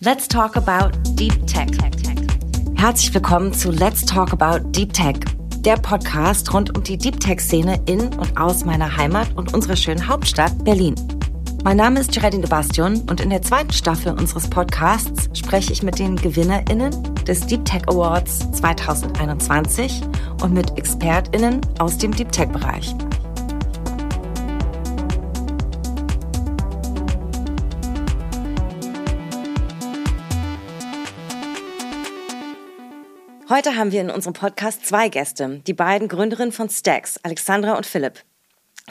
Let's talk about Deep Tech. Herzlich willkommen zu Let's Talk About Deep Tech, der Podcast rund um die Deep Tech-Szene in und aus meiner Heimat und unserer schönen Hauptstadt Berlin. Mein Name ist Geraldine de Bastion und in der zweiten Staffel unseres Podcasts spreche ich mit den GewinnerInnen des Deep Tech Awards 2021 und mit ExpertInnen aus dem Deep Tech-Bereich. Heute haben wir in unserem Podcast zwei Gäste, die beiden Gründerinnen von Stacks, Alexandra und Philipp.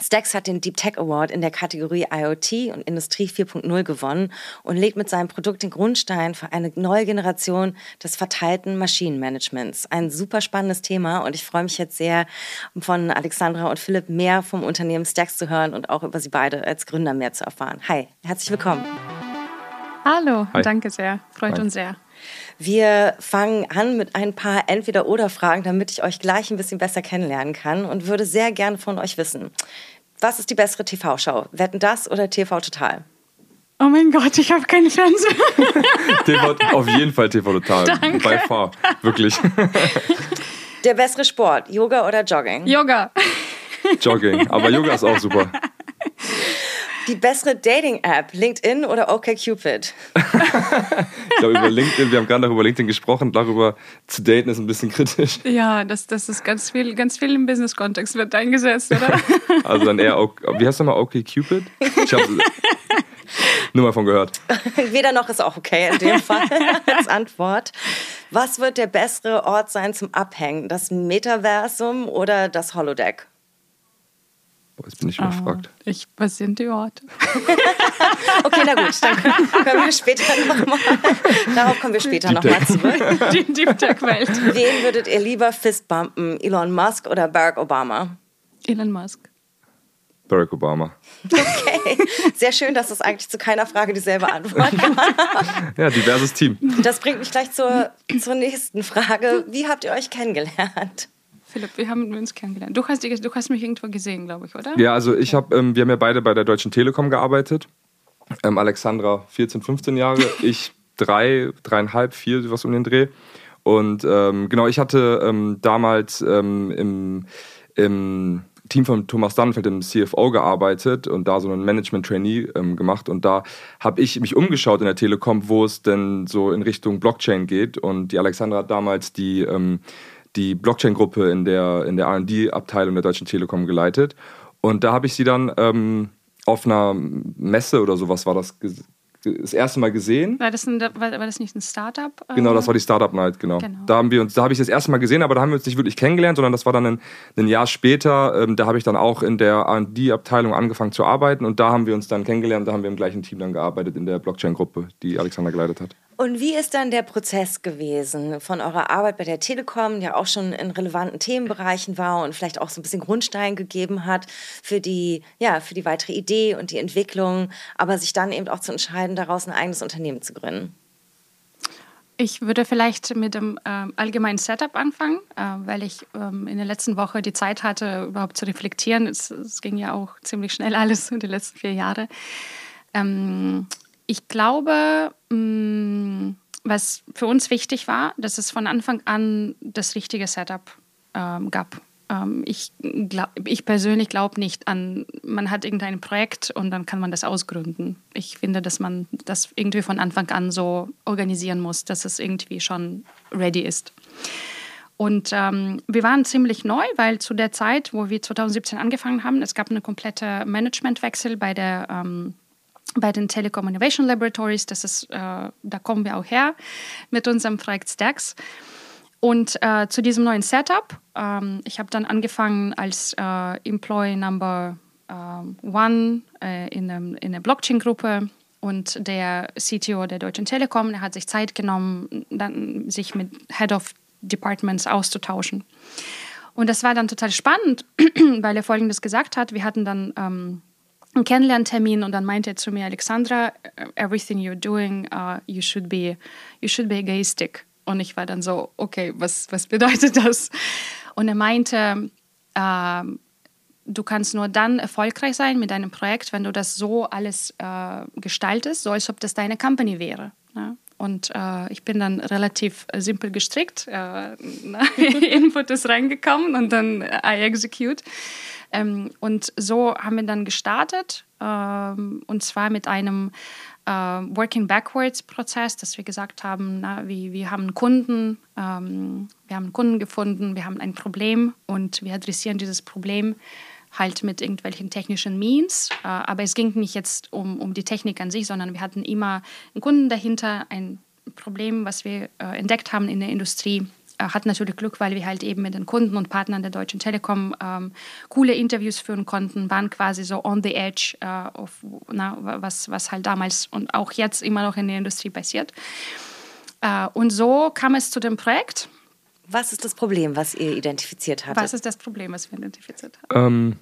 Stacks hat den Deep Tech Award in der Kategorie IoT und Industrie 4.0 gewonnen und legt mit seinem Produkt den Grundstein für eine neue Generation des verteilten Maschinenmanagements. Ein super spannendes Thema und ich freue mich jetzt sehr, von Alexandra und Philipp mehr vom Unternehmen Stacks zu hören und auch über sie beide als Gründer mehr zu erfahren. Hi, herzlich willkommen. Hallo, Hi. danke sehr. Freut Hi. uns sehr. Wir fangen an mit ein paar Entweder-Oder-Fragen, damit ich euch gleich ein bisschen besser kennenlernen kann und würde sehr gerne von euch wissen. Was ist die bessere TV-Show? Wetten das oder TV Total? Oh mein Gott, ich habe keinen Fernseher. TV, auf jeden Fall TV Total. Danke. Bei far. Wirklich. Der bessere Sport, Yoga oder Jogging? Yoga. Jogging, aber Yoga ist auch super. Die bessere Dating-App, LinkedIn oder OkCupid? ich glaube, über LinkedIn, wir haben gerade noch über LinkedIn gesprochen, darüber zu daten ist ein bisschen kritisch. Ja, das, das ist ganz viel, ganz viel im Business-Kontext wird eingesetzt, oder? also dann eher, wie heißt nochmal OkCupid? Ich habe nur mal von gehört. Weder noch ist auch okay in dem Fall als Antwort. Was wird der bessere Ort sein zum Abhängen? Das Metaversum oder das Holodeck? Boah, jetzt bin ich überfragt. Oh, ich, was sind die Orte? okay, na gut, dann können wir später nochmal, darauf kommen wir später nochmal zurück. Die Deep Tech-Welt. Wen würdet ihr lieber fistbumpen, Elon Musk oder Barack Obama? Elon Musk. Barack Obama. Okay, sehr schön, dass es eigentlich zu keiner Frage dieselbe Antwort gab. ja, diverses Team. Das bringt mich gleich zur, zur nächsten Frage. Wie habt ihr euch kennengelernt? Philipp, wir haben uns kennengelernt. Du hast, du hast mich irgendwo gesehen, glaube ich, oder? Ja, also ich habe, ähm, wir haben ja beide bei der Deutschen Telekom gearbeitet. Ähm, Alexandra 14, 15 Jahre, ich drei, dreieinhalb, vier, was um den Dreh. Und ähm, genau, ich hatte ähm, damals ähm, im, im Team von Thomas Dannenfeld, dem CFO, gearbeitet und da so einen Management-Trainee ähm, gemacht. Und da habe ich mich umgeschaut in der Telekom, wo es denn so in Richtung Blockchain geht. Und die Alexandra hat damals die ähm, die Blockchain-Gruppe in der, in der RD-Abteilung der Deutschen Telekom geleitet. Und da habe ich sie dann ähm, auf einer Messe oder sowas war das das erste Mal gesehen. War das, ein, war, das nicht ein Startup? Genau, das war die Startup Night, genau. genau. Da haben wir uns, da habe ich das erste Mal gesehen, aber da haben wir uns nicht wirklich kennengelernt, sondern das war dann ein, ein Jahr später. Ähm, da habe ich dann auch in der R&D-Abteilung angefangen zu arbeiten und da haben wir uns dann kennengelernt. Da haben wir im gleichen Team dann gearbeitet in der Blockchain-Gruppe, die Alexander geleitet hat. Und wie ist dann der Prozess gewesen von eurer Arbeit bei der Telekom, ja auch schon in relevanten Themenbereichen war und vielleicht auch so ein bisschen Grundstein gegeben hat für die, ja, für die weitere Idee und die Entwicklung, aber sich dann eben auch zu entscheiden, daraus ein eigenes Unternehmen zu gründen? Ich würde vielleicht mit dem äh, allgemeinen Setup anfangen, äh, weil ich ähm, in der letzten Woche die Zeit hatte, überhaupt zu reflektieren. Es, es ging ja auch ziemlich schnell alles in den letzten vier Jahren. Ähm, ich glaube, mm, was für uns wichtig war, dass es von Anfang an das richtige Setup ähm, gab. Ähm, ich, glaub, ich persönlich glaube nicht an, man hat irgendein Projekt und dann kann man das ausgründen. Ich finde, dass man das irgendwie von Anfang an so organisieren muss, dass es irgendwie schon ready ist. Und ähm, wir waren ziemlich neu, weil zu der Zeit, wo wir 2017 angefangen haben, es gab einen kompletten Managementwechsel bei der ähm, bei den Telecom Innovation Laboratories. Das ist, äh, da kommen wir auch her mit unserem Projekt Stacks. Und äh, zu diesem neuen Setup, ähm, ich habe dann angefangen als äh, Employee Number äh, One äh, in, einem, in einer Blockchain-Gruppe. Und der CTO der Deutschen Telekom, der hat sich Zeit genommen, dann sich mit Head of Departments auszutauschen. Und das war dann total spannend, weil er Folgendes gesagt hat. Wir hatten dann ähm, einen Kennenlerntermin und dann meinte er zu mir, Alexandra, everything you're doing, uh, you should be, you should be egoistic. Und ich war dann so, okay, was, was bedeutet das? Und er meinte, uh, du kannst nur dann erfolgreich sein mit deinem Projekt, wenn du das so alles äh, gestaltest, so als ob das deine Company wäre. Ja? Und äh, ich bin dann relativ simpel gestrickt. Äh, Input ist reingekommen und dann I execute. Ähm, und so haben wir dann gestartet. Ähm, und zwar mit einem äh, Working Backwards Prozess, dass wir gesagt haben, na, wir, wir haben einen Kunden, ähm, wir haben einen Kunden gefunden, wir haben ein Problem und wir adressieren dieses Problem halt mit irgendwelchen technischen Means. Äh, aber es ging nicht jetzt um, um die Technik an sich, sondern wir hatten immer einen Kunden dahinter, ein Problem, was wir äh, entdeckt haben in der Industrie. Äh, hat natürlich Glück, weil wir halt eben mit den Kunden und Partnern der Deutschen Telekom ähm, coole Interviews führen konnten, waren quasi so on the edge, äh, auf, na, was, was halt damals und auch jetzt immer noch in der Industrie passiert. Äh, und so kam es zu dem Projekt. Was ist das Problem, was ihr identifiziert habt? Was ist das Problem, was wir identifiziert haben? Ähm,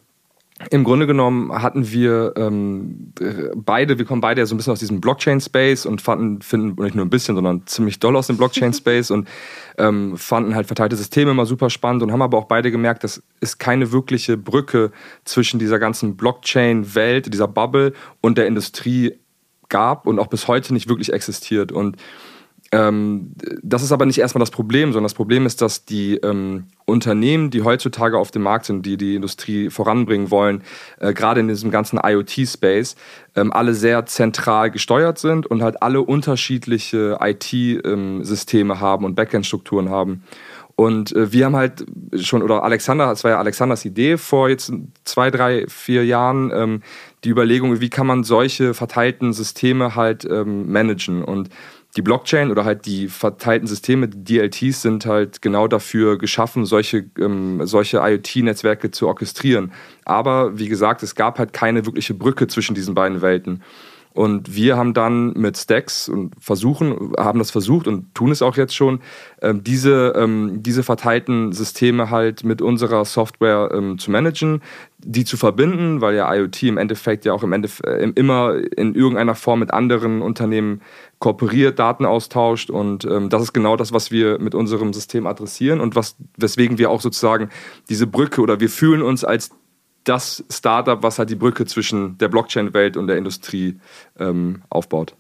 im Grunde genommen hatten wir ähm, beide, wir kommen beide ja so ein bisschen aus diesem Blockchain-Space und fanden, finden nicht nur ein bisschen, sondern ziemlich doll aus dem Blockchain-Space und ähm, fanden halt verteilte Systeme immer super spannend und haben aber auch beide gemerkt, dass es keine wirkliche Brücke zwischen dieser ganzen Blockchain-Welt, dieser Bubble und der Industrie gab und auch bis heute nicht wirklich existiert. Und ähm, das ist aber nicht erstmal das Problem, sondern das Problem ist, dass die ähm, Unternehmen, die heutzutage auf dem Markt sind, die die Industrie voranbringen wollen, äh, gerade in diesem ganzen IoT-Space, ähm, alle sehr zentral gesteuert sind und halt alle unterschiedliche IT-Systeme ähm, haben und Backend-Strukturen haben. Und äh, wir haben halt schon, oder Alexander, das war ja Alexanders Idee vor jetzt zwei, drei, vier Jahren, ähm, die Überlegung, wie kann man solche verteilten Systeme halt ähm, managen. Und die Blockchain oder halt die verteilten Systeme, die DLTs, sind halt genau dafür geschaffen, solche, ähm, solche IoT-Netzwerke zu orchestrieren. Aber wie gesagt, es gab halt keine wirkliche Brücke zwischen diesen beiden Welten. Und wir haben dann mit Stacks und versuchen, haben das versucht und tun es auch jetzt schon, ähm, diese, ähm, diese verteilten Systeme halt mit unserer Software ähm, zu managen, die zu verbinden, weil ja IoT im Endeffekt ja auch im Endeffekt äh, immer in irgendeiner Form mit anderen Unternehmen kooperiert, Daten austauscht. Und ähm, das ist genau das, was wir mit unserem System adressieren und was, weswegen wir auch sozusagen diese Brücke oder wir fühlen uns als das Startup, was halt die Brücke zwischen der Blockchain-Welt und der Industrie ähm, aufbaut.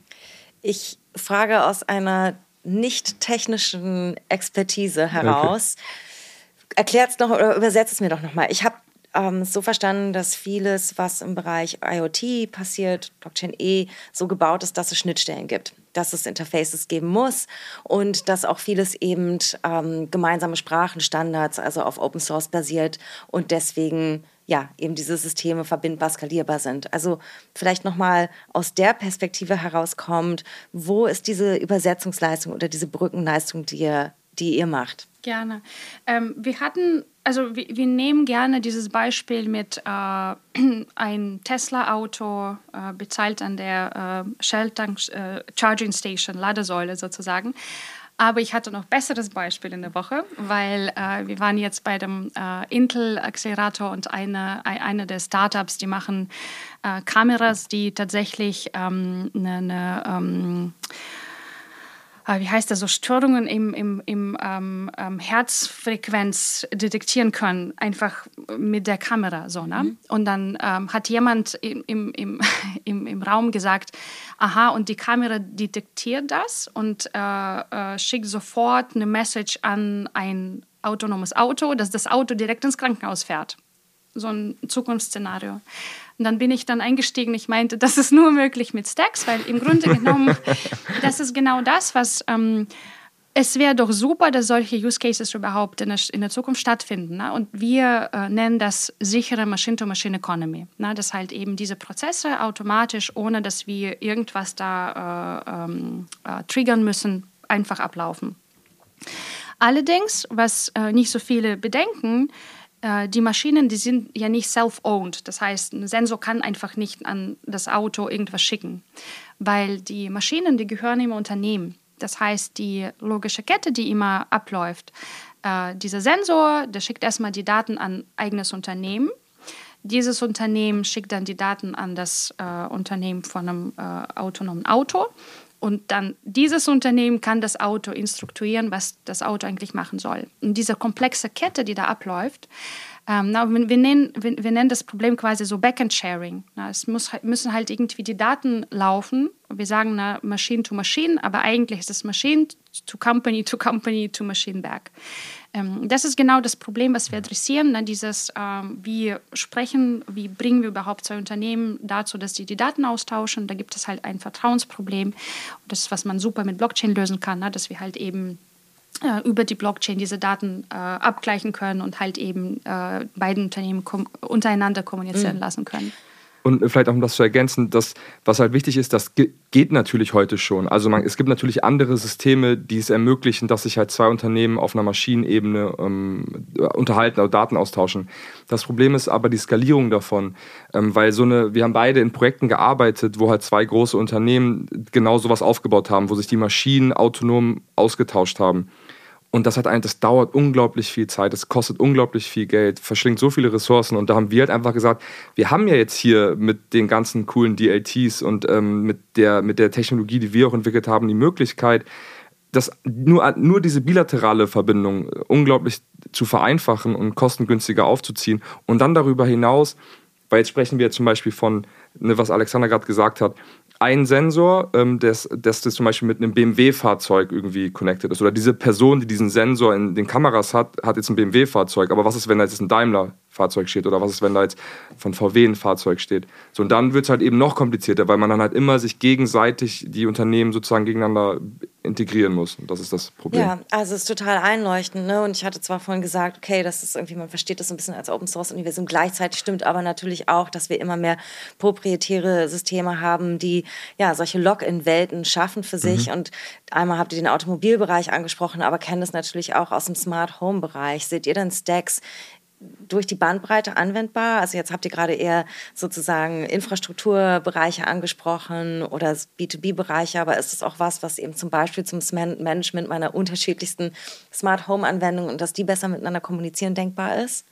Ich frage aus einer nicht technischen Expertise heraus. Okay. Erklärt es noch oder übersetzt es mir doch nochmal. Ich habe ähm, so verstanden, dass vieles, was im Bereich IoT passiert, Blockchain E, so gebaut ist, dass es Schnittstellen gibt, dass es Interfaces geben muss und dass auch vieles eben ähm, gemeinsame Sprachenstandards, also auf Open Source basiert und deswegen ja, eben diese Systeme verbindbar, skalierbar sind. Also vielleicht nochmal aus der Perspektive herauskommt, wo ist diese Übersetzungsleistung oder diese Brückenleistung, die ihr, die ihr macht? Gerne. Ähm, wir hatten, also wir, wir, nehmen gerne dieses Beispiel mit äh, ein Tesla-Auto äh, bezahlt an der äh, Shell-Tank äh, Ladesäule sozusagen. Aber ich hatte noch besseres Beispiel in der Woche, weil äh, wir waren jetzt bei dem äh, Intel-Accelerator und eine, eine der Startups, die machen äh, Kameras, die tatsächlich ähm, eine, eine ähm, äh, wie heißt das, so Störungen im, im, im ähm, ähm, Herzfrequenz detektieren können, einfach mit der Kamera. So, ne? Mhm. Und dann ähm, hat jemand im, im, im, im, im Raum gesagt, aha, und die Kamera detektiert das und äh, äh, schickt sofort eine Message an ein autonomes Auto, dass das Auto direkt ins Krankenhaus fährt. So ein Zukunftsszenario. Und dann bin ich dann eingestiegen. Ich meinte, das ist nur möglich mit Stacks, weil im Grunde genommen, das ist genau das, was. Ähm, es wäre doch super, dass solche Use Cases überhaupt in der, in der Zukunft stattfinden. Ne? Und wir äh, nennen das sichere Machine-to-Machine-Economy. Ne? Dass halt eben diese Prozesse automatisch, ohne dass wir irgendwas da äh, ähm, äh, triggern müssen, einfach ablaufen. Allerdings, was äh, nicht so viele bedenken, die Maschinen, die sind ja nicht self-owned. Das heißt, ein Sensor kann einfach nicht an das Auto irgendwas schicken, weil die Maschinen, die gehören im Unternehmen. Das heißt, die logische Kette, die immer abläuft, äh, dieser Sensor, der schickt erstmal die Daten an eigenes Unternehmen. Dieses Unternehmen schickt dann die Daten an das äh, Unternehmen von einem äh, autonomen Auto. Und dann dieses Unternehmen kann das Auto instruieren, was das Auto eigentlich machen soll. Und diese komplexe Kette, die da abläuft, Ähm, na, wir, nennen, wir, wir, nennen das Problem quasi so Backend-Sharing. Es muss, müssen halt irgendwie die Daten laufen. Wir sagen na, Machine to Machine, aber eigentlich ist es Machine to Company to Company to Machine back. Ähm, das ist genau das Problem, was wir adressieren. Ne? Dieses, ähm, wie sprechen, wie bringen wir überhaupt zwei Unternehmen dazu, dass sie die Daten austauschen. Da gibt es halt ein Vertrauensproblem. Das ist, was man super mit Blockchain lösen kann, ne? dass wir halt eben äh, über die Blockchain diese Daten äh, abgleichen können und halt eben äh, beiden Unternehmen kom untereinander kommunizieren mhm. lassen können. Und vielleicht auch um das zu ergänzen, das, was halt wichtig ist, das geht natürlich heute schon. Also man, es gibt natürlich andere Systeme, die es ermöglichen, dass sich halt zwei Unternehmen auf einer Maschinenebene ähm, unterhalten oder Daten austauschen. Das Problem ist aber die Skalierung davon, ähm, weil so eine, wir haben beide in Projekten gearbeitet, wo halt zwei große Unternehmen genau sowas aufgebaut haben, wo sich die Maschinen autonom ausgetauscht haben. Und das hat ein, das dauert unglaublich viel Zeit, es kostet unglaublich viel Geld, verschlingt so viele Ressourcen. Und da haben wir halt einfach gesagt, wir haben ja jetzt hier mit den ganzen coolen DLTs und ähm, mit, der, mit der Technologie, die wir auch entwickelt haben, die Möglichkeit, das nur, nur diese bilaterale Verbindung unglaublich zu vereinfachen und kostengünstiger aufzuziehen. Und dann darüber hinaus, weil jetzt sprechen wir zum Beispiel von, ne, was Alexander gerade gesagt hat, ein Sensor, ähm, das, das, das zum Beispiel mit einem BMW-Fahrzeug irgendwie connected ist. Oder diese Person, die diesen Sensor in den Kameras hat, hat jetzt ein BMW-Fahrzeug. Aber was ist, wenn da jetzt ein Daimler-Fahrzeug steht? Oder was ist, wenn da jetzt von VW ein Fahrzeug steht? So, und dann wird es halt eben noch komplizierter, weil man dann halt immer sich gegenseitig die Unternehmen sozusagen gegeneinander integrieren muss. Und das ist das Problem. Ja, also es ist total einleuchtend. Ne? Und ich hatte zwar vorhin gesagt, okay, das ist irgendwie, man versteht das ein bisschen als Open Source Universum. Gleichzeitig stimmt aber natürlich auch, dass wir immer mehr proprietäre Systeme haben, die ja solche Login-Welten schaffen für sich. Mhm. Und einmal habt ihr den Automobilbereich angesprochen, aber kennt es natürlich auch aus dem Smart Home-Bereich. Seht ihr denn Stacks durch die Bandbreite anwendbar? Also jetzt habt ihr gerade eher sozusagen Infrastrukturbereiche angesprochen oder B2B-Bereiche, aber ist es auch was, was eben zum Beispiel zum Management meiner unterschiedlichsten Smart Home-Anwendungen und dass die besser miteinander kommunizieren denkbar ist?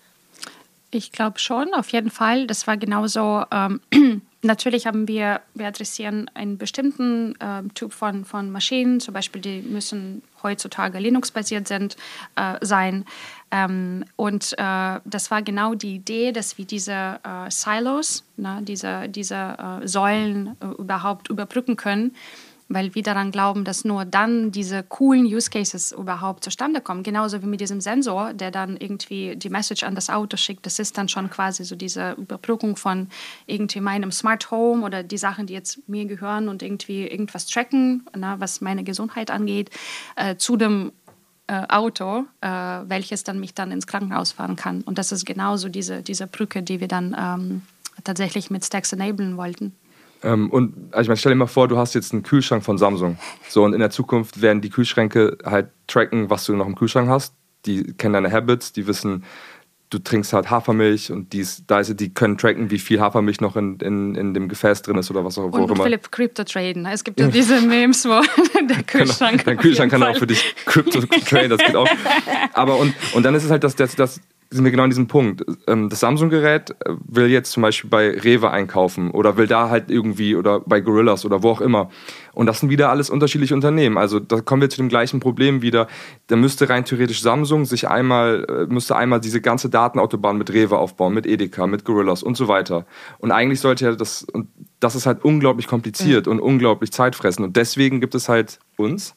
Ich glaube schon, auf jeden Fall. Das war genauso. Ähm, natürlich haben wir, wir adressieren einen bestimmten äh, Typ von, von Maschinen, zum Beispiel die müssen heutzutage Linux-basiert äh, sein. Ähm, und äh, das war genau die Idee, dass wir diese äh, Silos, ne, diese, diese äh, Säulen äh, überhaupt überbrücken können weil wir daran glauben, dass nur dann diese coolen Use Cases überhaupt zustande kommen. Genauso wie mit diesem Sensor, der dann irgendwie die Message an das Auto schickt. Das ist dann schon quasi so diese Überbrückung von irgendwie meinem Smart Home oder die Sachen, die jetzt mir gehören und irgendwie irgendwas tracken, na, was meine Gesundheit angeht, äh, zu dem äh, Auto, äh, welches dann mich dann ins Krankenhaus fahren kann. Und das ist genauso diese, diese Brücke, die wir dann ähm, tatsächlich mit Stacks enablen wollten. Ähm, und also ich meine, stell dir mal vor, du hast jetzt einen Kühlschrank von Samsung. So, und in der Zukunft werden die Kühlschränke halt tracken, was du noch im Kühlschrank hast. Die kennen deine Habits, die wissen, du trinkst halt Hafermilch und dies, da ist, die können tracken, wie viel Hafermilch noch in, in, in dem Gefäß drin ist oder was auch, und, immer. Philipp, Crypto traden. Es gibt ja diese Memes, wo der Kühlschrank. Genau, dein Kühlschrank kann auch für dich Crypto traden, das geht auch. Aber und, und dann ist es halt, dass, dass, dass sind wir genau an diesem Punkt. Ähm, das Samsung-Gerät äh, will jetzt zum Beispiel bei Rewe einkaufen oder will da halt irgendwie oder bei Gorillas oder wo auch immer. Und das sind wieder alles unterschiedliche Unternehmen. Also da kommen wir zu dem gleichen Problem wieder. Da müsste rein theoretisch Samsung sich einmal, äh, müsste einmal diese ganze Datenautobahn mit Rewe aufbauen, mit Edeka, mit Gorillas und so weiter. Und eigentlich sollte ja das, und das ist halt unglaublich kompliziert mhm. und unglaublich zeitfressend. Und deswegen gibt es halt uns,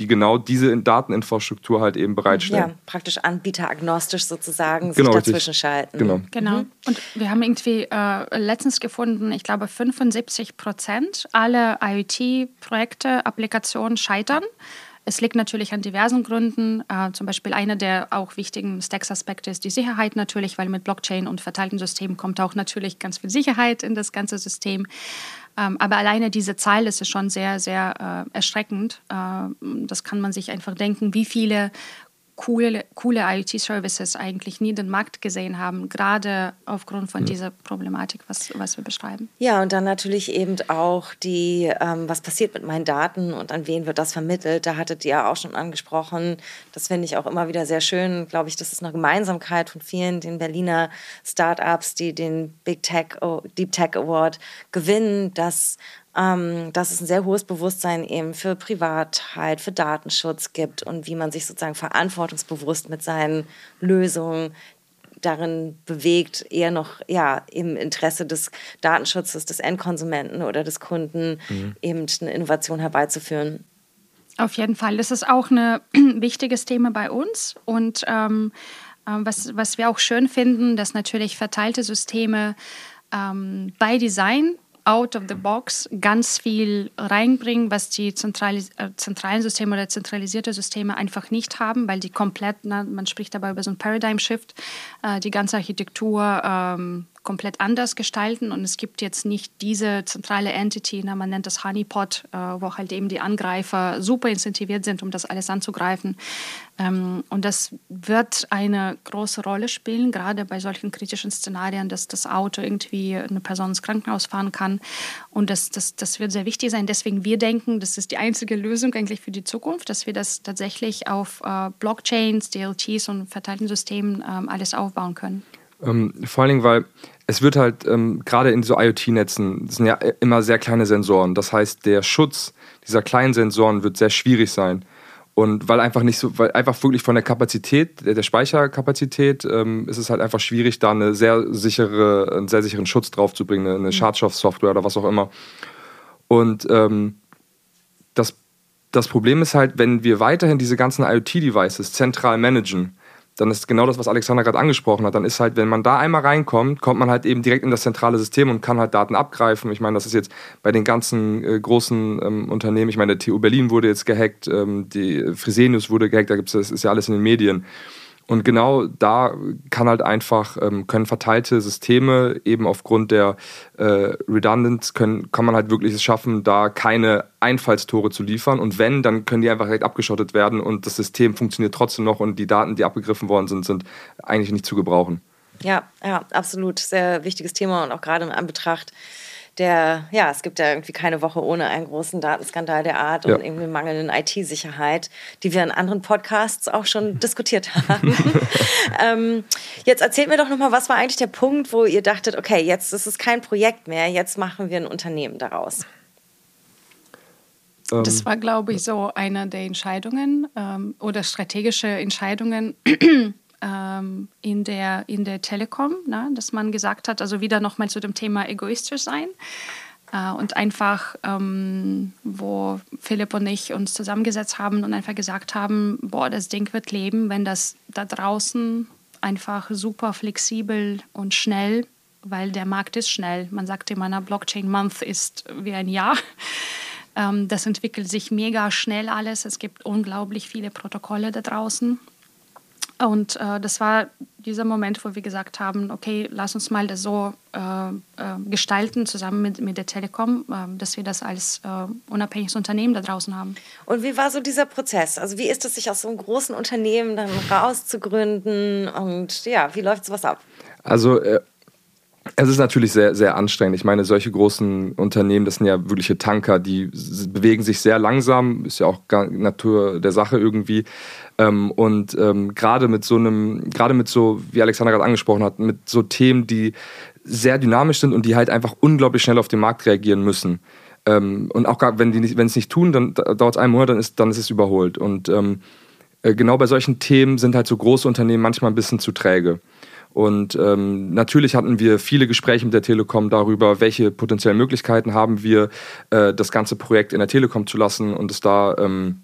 die genau diese Dateninfrastruktur halt eben bereitstellen. Ja, praktisch anbieteragnostisch sozusagen genau, sich dazwischen schalten. Genau. genau. Mhm. Und wir haben irgendwie äh, letztens gefunden, ich glaube 75 Prozent aller IoT-Projekte, Applikationen scheitern. Es liegt natürlich an diversen Gründen. Äh, zum Beispiel einer der auch wichtigen Stacks-Aspekte ist die Sicherheit natürlich, weil mit Blockchain und verteilten Systemen kommt auch natürlich ganz viel Sicherheit in das ganze System. Ähm, aber alleine diese Zahl ist schon sehr, sehr äh, erschreckend. Äh, das kann man sich einfach denken, wie viele coole, coole IoT-Services eigentlich nie den Markt gesehen haben, gerade aufgrund von mhm. dieser Problematik, was, was wir beschreiben. Ja, und dann natürlich eben auch die, ähm, was passiert mit meinen Daten und an wen wird das vermittelt. Da hattet ihr auch schon angesprochen. Das finde ich auch immer wieder sehr schön. Glaube ich, das ist eine Gemeinsamkeit von vielen den Berliner Startups, die den Big Tech, Deep Tech Award gewinnen, dass ähm, dass es ein sehr hohes Bewusstsein eben für Privatheit, für Datenschutz gibt und wie man sich sozusagen verantwortungsbewusst mit seinen Lösungen darin bewegt, eher noch ja, im Interesse des Datenschutzes des Endkonsumenten oder des Kunden mhm. eben eine Innovation herbeizuführen. Auf jeden Fall. Das ist auch ein wichtiges Thema bei uns. Und ähm, äh, was, was wir auch schön finden, dass natürlich verteilte Systeme ähm, bei Design out of the box ganz viel reinbringen, was die zentralis äh, zentralen Systeme oder zentralisierte Systeme einfach nicht haben, weil die komplett, na, man spricht dabei über so ein Paradigm Shift, äh, die ganze Architektur ähm, komplett anders gestalten und es gibt jetzt nicht diese zentrale Entity, na, man nennt das Honeypot, äh, wo halt eben die Angreifer super incentiviert sind, um das alles anzugreifen. Ähm, und das wird eine große Rolle spielen, gerade bei solchen kritischen Szenarien, dass das Auto irgendwie eine Person ins Krankenhaus fahren kann. Und das, das, das wird sehr wichtig sein. Deswegen wir denken, das ist die einzige Lösung eigentlich für die Zukunft, dass wir das tatsächlich auf äh, Blockchains, DLTs und verteilten Systemen ähm, alles aufbauen können. Ähm, vor allen Dingen, weil es wird halt ähm, gerade in so IoT-Netzen sind ja immer sehr kleine Sensoren. Das heißt, der Schutz dieser kleinen Sensoren wird sehr schwierig sein. Und weil einfach nicht so, weil einfach wirklich von der Kapazität, der, der Speicherkapazität, ähm, ist es halt einfach schwierig, da eine sehr sichere, einen sehr sicheren Schutz draufzubringen, eine, eine mhm. Schadstoffsoftware oder was auch immer. Und ähm, das, das Problem ist halt, wenn wir weiterhin diese ganzen IoT-Devices zentral managen, dann ist genau das, was Alexander gerade angesprochen hat. Dann ist halt, wenn man da einmal reinkommt, kommt man halt eben direkt in das zentrale System und kann halt Daten abgreifen. Ich meine, das ist jetzt bei den ganzen äh, großen ähm, Unternehmen, ich meine, der TU Berlin wurde jetzt gehackt, ähm, die Fresenius wurde gehackt, da gibt's, das ist ja alles in den Medien. Und genau da kann halt einfach, ähm, können verteilte Systeme eben aufgrund der äh, Redundance, können, kann man halt wirklich es schaffen, da keine Einfallstore zu liefern. Und wenn, dann können die einfach direkt abgeschottet werden und das System funktioniert trotzdem noch und die Daten, die abgegriffen worden sind, sind eigentlich nicht zu gebrauchen. Ja, ja, absolut. Sehr wichtiges Thema und auch gerade in Anbetracht der, ja, es gibt ja irgendwie keine Woche ohne einen großen Datenskandal der Art und ja. irgendwie mangelnden IT-Sicherheit, die wir in anderen Podcasts auch schon diskutiert haben. ähm, jetzt erzählt mir doch nochmal, was war eigentlich der Punkt, wo ihr dachtet, okay, jetzt ist es kein Projekt mehr, jetzt machen wir ein Unternehmen daraus? Ähm, das war, glaube ich, so eine der Entscheidungen ähm, oder strategische Entscheidungen, ähm, in, der, in der Telekom, ne? dass man gesagt hat, also wieder nochmal zu dem Thema egoistisch sein. Äh, und einfach, ähm, wo Philipp und ich uns zusammengesetzt haben und einfach gesagt haben, boah, das Ding wird leben, wenn das da draußen einfach super flexibel und schnell, weil der Markt ist schnell. Man sagt immer, na, Blockchain Month ist wie ein Jahr. Ähm, das entwickelt sich mega schnell alles. Es gibt unglaublich viele Protokolle da draußen. Und äh, das war dieser Moment, wo wir gesagt haben, okay, lass uns mal das so äh, äh, gestalten, zusammen mit, mit der Telekom, äh, dass wir das als äh, unabhängiges Unternehmen da draußen haben. Und wie war so dieser Prozess? Also wie ist es, sich aus so einem großen Unternehmen dann rauszugründen und ja, wie läuft sowas ab? Also äh, es ist natürlich sehr, sehr anstrengend. Ich meine, solche großen Unternehmen, das sind ja wirkliche Tanker, die bewegen sich sehr langsam, ist ja auch Natur der Sache irgendwie. Ähm, und ähm, gerade mit so einem, gerade mit so, wie Alexander gerade angesprochen hat, mit so Themen, die sehr dynamisch sind und die halt einfach unglaublich schnell auf den Markt reagieren müssen. Ähm, und auch wenn die wenn es nicht tun, dann dauert es einen Monat, dann ist, dann ist es überholt. Und äh, genau bei solchen Themen sind halt so große Unternehmen manchmal ein bisschen zu träge. Und ähm, natürlich hatten wir viele Gespräche mit der Telekom darüber, welche potenziellen Möglichkeiten haben wir, äh, das ganze Projekt in der Telekom zu lassen und es da ähm,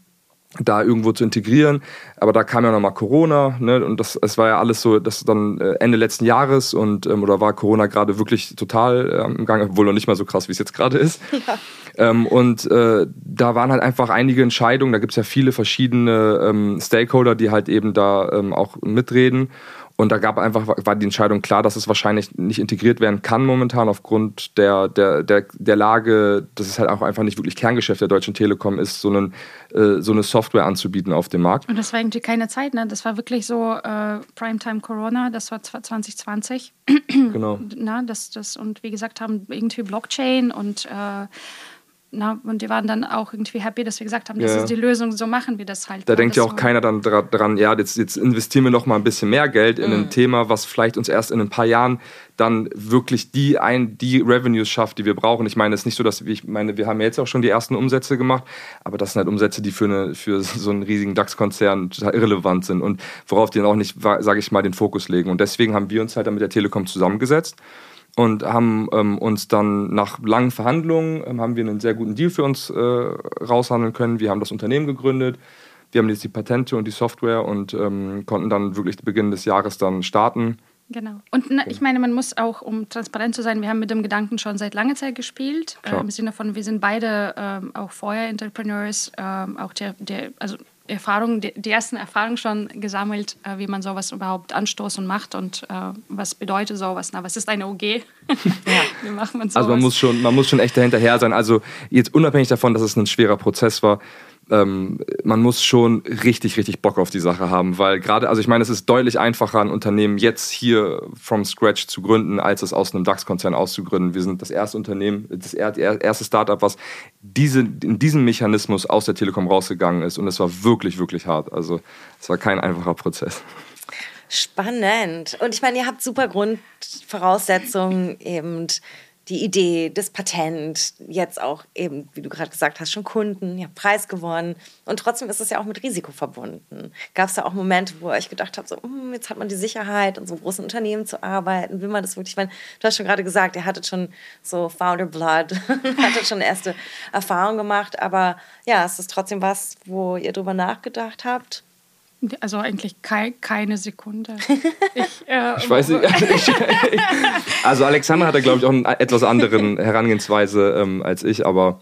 da irgendwo zu integrieren. Aber da kam ja nochmal Corona, ne? Und das, es war ja alles so, das dann äh, Ende letzten Jahres und ähm, oder war Corona gerade wirklich total ähm, im Gang, obwohl noch nicht mal so krass, wie es jetzt gerade ist. Ja. Ähm, und äh, da waren halt einfach einige Entscheidungen, da gibt es ja viele verschiedene ähm, Stakeholder, die halt eben da ähm, auch mitreden. Und da gab einfach, war die Entscheidung klar, dass es wahrscheinlich nicht integriert werden kann momentan aufgrund der, der, der, der Lage, dass es halt auch einfach nicht wirklich Kerngeschäft der Deutschen Telekom ist, so, einen, äh, so eine Software anzubieten auf dem Markt. Und das war irgendwie keine Zeit, ne? Das war wirklich so äh, Primetime Corona, das war 2020. genau. Na, das, das, und wie gesagt haben irgendwie Blockchain und äh, na, und die waren dann auch irgendwie happy, dass wir gesagt haben, das ja. ist die Lösung, so machen wir das halt. Da denkt ja auch so keiner dann dran, ja, jetzt, jetzt investieren wir noch mal ein bisschen mehr Geld in mhm. ein Thema, was vielleicht uns erst in ein paar Jahren dann wirklich die, ein, die Revenues schafft, die wir brauchen. Ich meine, es ist nicht so, dass wir, ich meine, wir haben ja jetzt auch schon die ersten Umsätze gemacht, aber das sind halt Umsätze, die für, eine, für so einen riesigen DAX-Konzern irrelevant sind und worauf die dann auch nicht, sage ich mal, den Fokus legen. Und deswegen haben wir uns halt dann mit der Telekom zusammengesetzt und haben ähm, uns dann nach langen Verhandlungen ähm, haben wir einen sehr guten Deal für uns äh, raushandeln können. Wir haben das Unternehmen gegründet, wir haben jetzt die Patente und die Software und ähm, konnten dann wirklich Beginn des Jahres dann starten. Genau. Und na, ich meine, man muss auch, um transparent zu sein, wir haben mit dem Gedanken schon seit langer Zeit gespielt. Äh, Im Sinne von, wir sind beide ähm, auch vorher Entrepreneurs, ähm, auch der, der, also Erfahrungen, die, ersten Erfahrungen schon gesammelt, äh, wie man sowas überhaupt anstoßt und macht und äh, was bedeutet sowas. Na, was ist eine OG? ja. wie macht man sowas? Also man muss schon, man muss schon echt dahinterher sein. Also jetzt unabhängig davon, dass es ein schwerer Prozess war, ähm, man muss schon richtig, richtig Bock auf die Sache haben, weil gerade, also ich meine, es ist deutlich einfacher, ein Unternehmen jetzt hier from scratch zu gründen, als es aus einem DAX-Konzern auszugründen. Wir sind das erste Unternehmen, das erste Startup, was diese, in diesem Mechanismus aus der Telekom rausgegangen ist und es war wirklich, wirklich hart. Also es war kein einfacher Prozess. Spannend. Und ich meine, ihr habt super Grundvoraussetzungen eben die Idee, das Patent, jetzt auch eben, wie du gerade gesagt hast, schon Kunden, ja, Preis gewonnen. Und trotzdem ist es ja auch mit Risiko verbunden. Gab es da auch Momente, wo ich gedacht habe, so, hm, jetzt hat man die Sicherheit, in so großen Unternehmen zu arbeiten, will man das wirklich? Ich meine, du hast schon gerade gesagt, ihr hattet schon so Founder Blood, hattet schon erste Erfahrungen gemacht, aber ja, es ist trotzdem was, wo ihr drüber nachgedacht habt. Also eigentlich kei keine Sekunde. Ich, äh, ich weiß nicht. also Alexander hatte, glaube ich, auch eine etwas anderen Herangehensweise ähm, als ich, aber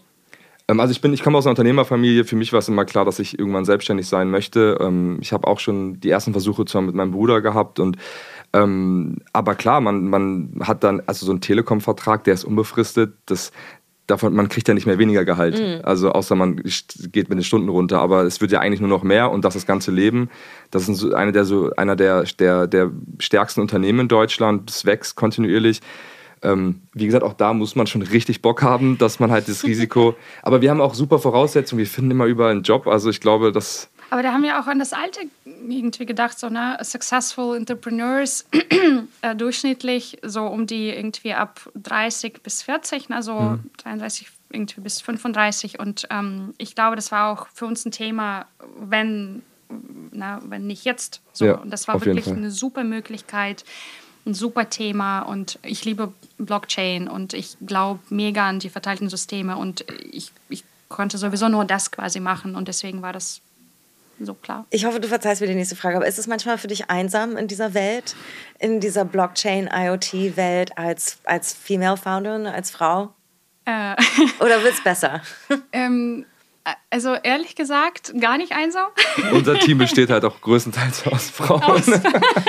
ähm, also ich bin, ich komme aus einer Unternehmerfamilie. Für mich war es immer klar, dass ich irgendwann selbstständig sein möchte. Ähm, ich habe auch schon die ersten Versuche zwar mit meinem Bruder gehabt und ähm, aber klar, man, man hat dann also so einen Telekom-Vertrag, der ist unbefristet. Das, davon, man kriegt ja nicht mehr weniger Gehalt. Mhm. Also außer man geht mit den Stunden runter, aber es wird ja eigentlich nur noch mehr und das das ganze Leben. Das ist eine der, so, einer der, der, der stärksten Unternehmen in Deutschland. Es wächst kontinuierlich. Ähm, wie gesagt, auch da muss man schon richtig Bock haben, dass man halt das Risiko. aber wir haben auch super Voraussetzungen. Wir finden immer überall einen Job. Also ich glaube, dass aber da haben wir auch an das Alte irgendwie gedacht, so, ne, successful entrepreneurs, äh, durchschnittlich so um die irgendwie ab 30 bis 40, also mhm. 33 irgendwie bis 35. Und ähm, ich glaube, das war auch für uns ein Thema, wenn, na, wenn nicht jetzt. So. Ja, und das war wirklich eine super Möglichkeit, ein super Thema. Und ich liebe Blockchain und ich glaube mega an die verteilten Systeme. Und ich, ich konnte sowieso nur das quasi machen. Und deswegen war das so klar. Ich hoffe, du verzeihst mir die nächste Frage, aber ist es manchmal für dich einsam in dieser Welt, in dieser Blockchain-IoT-Welt als, als Female Founderin, als Frau? Äh. Oder wird es besser? ähm, also ehrlich gesagt, gar nicht einsam. Unser Team besteht halt auch größtenteils aus Frauen. Aus.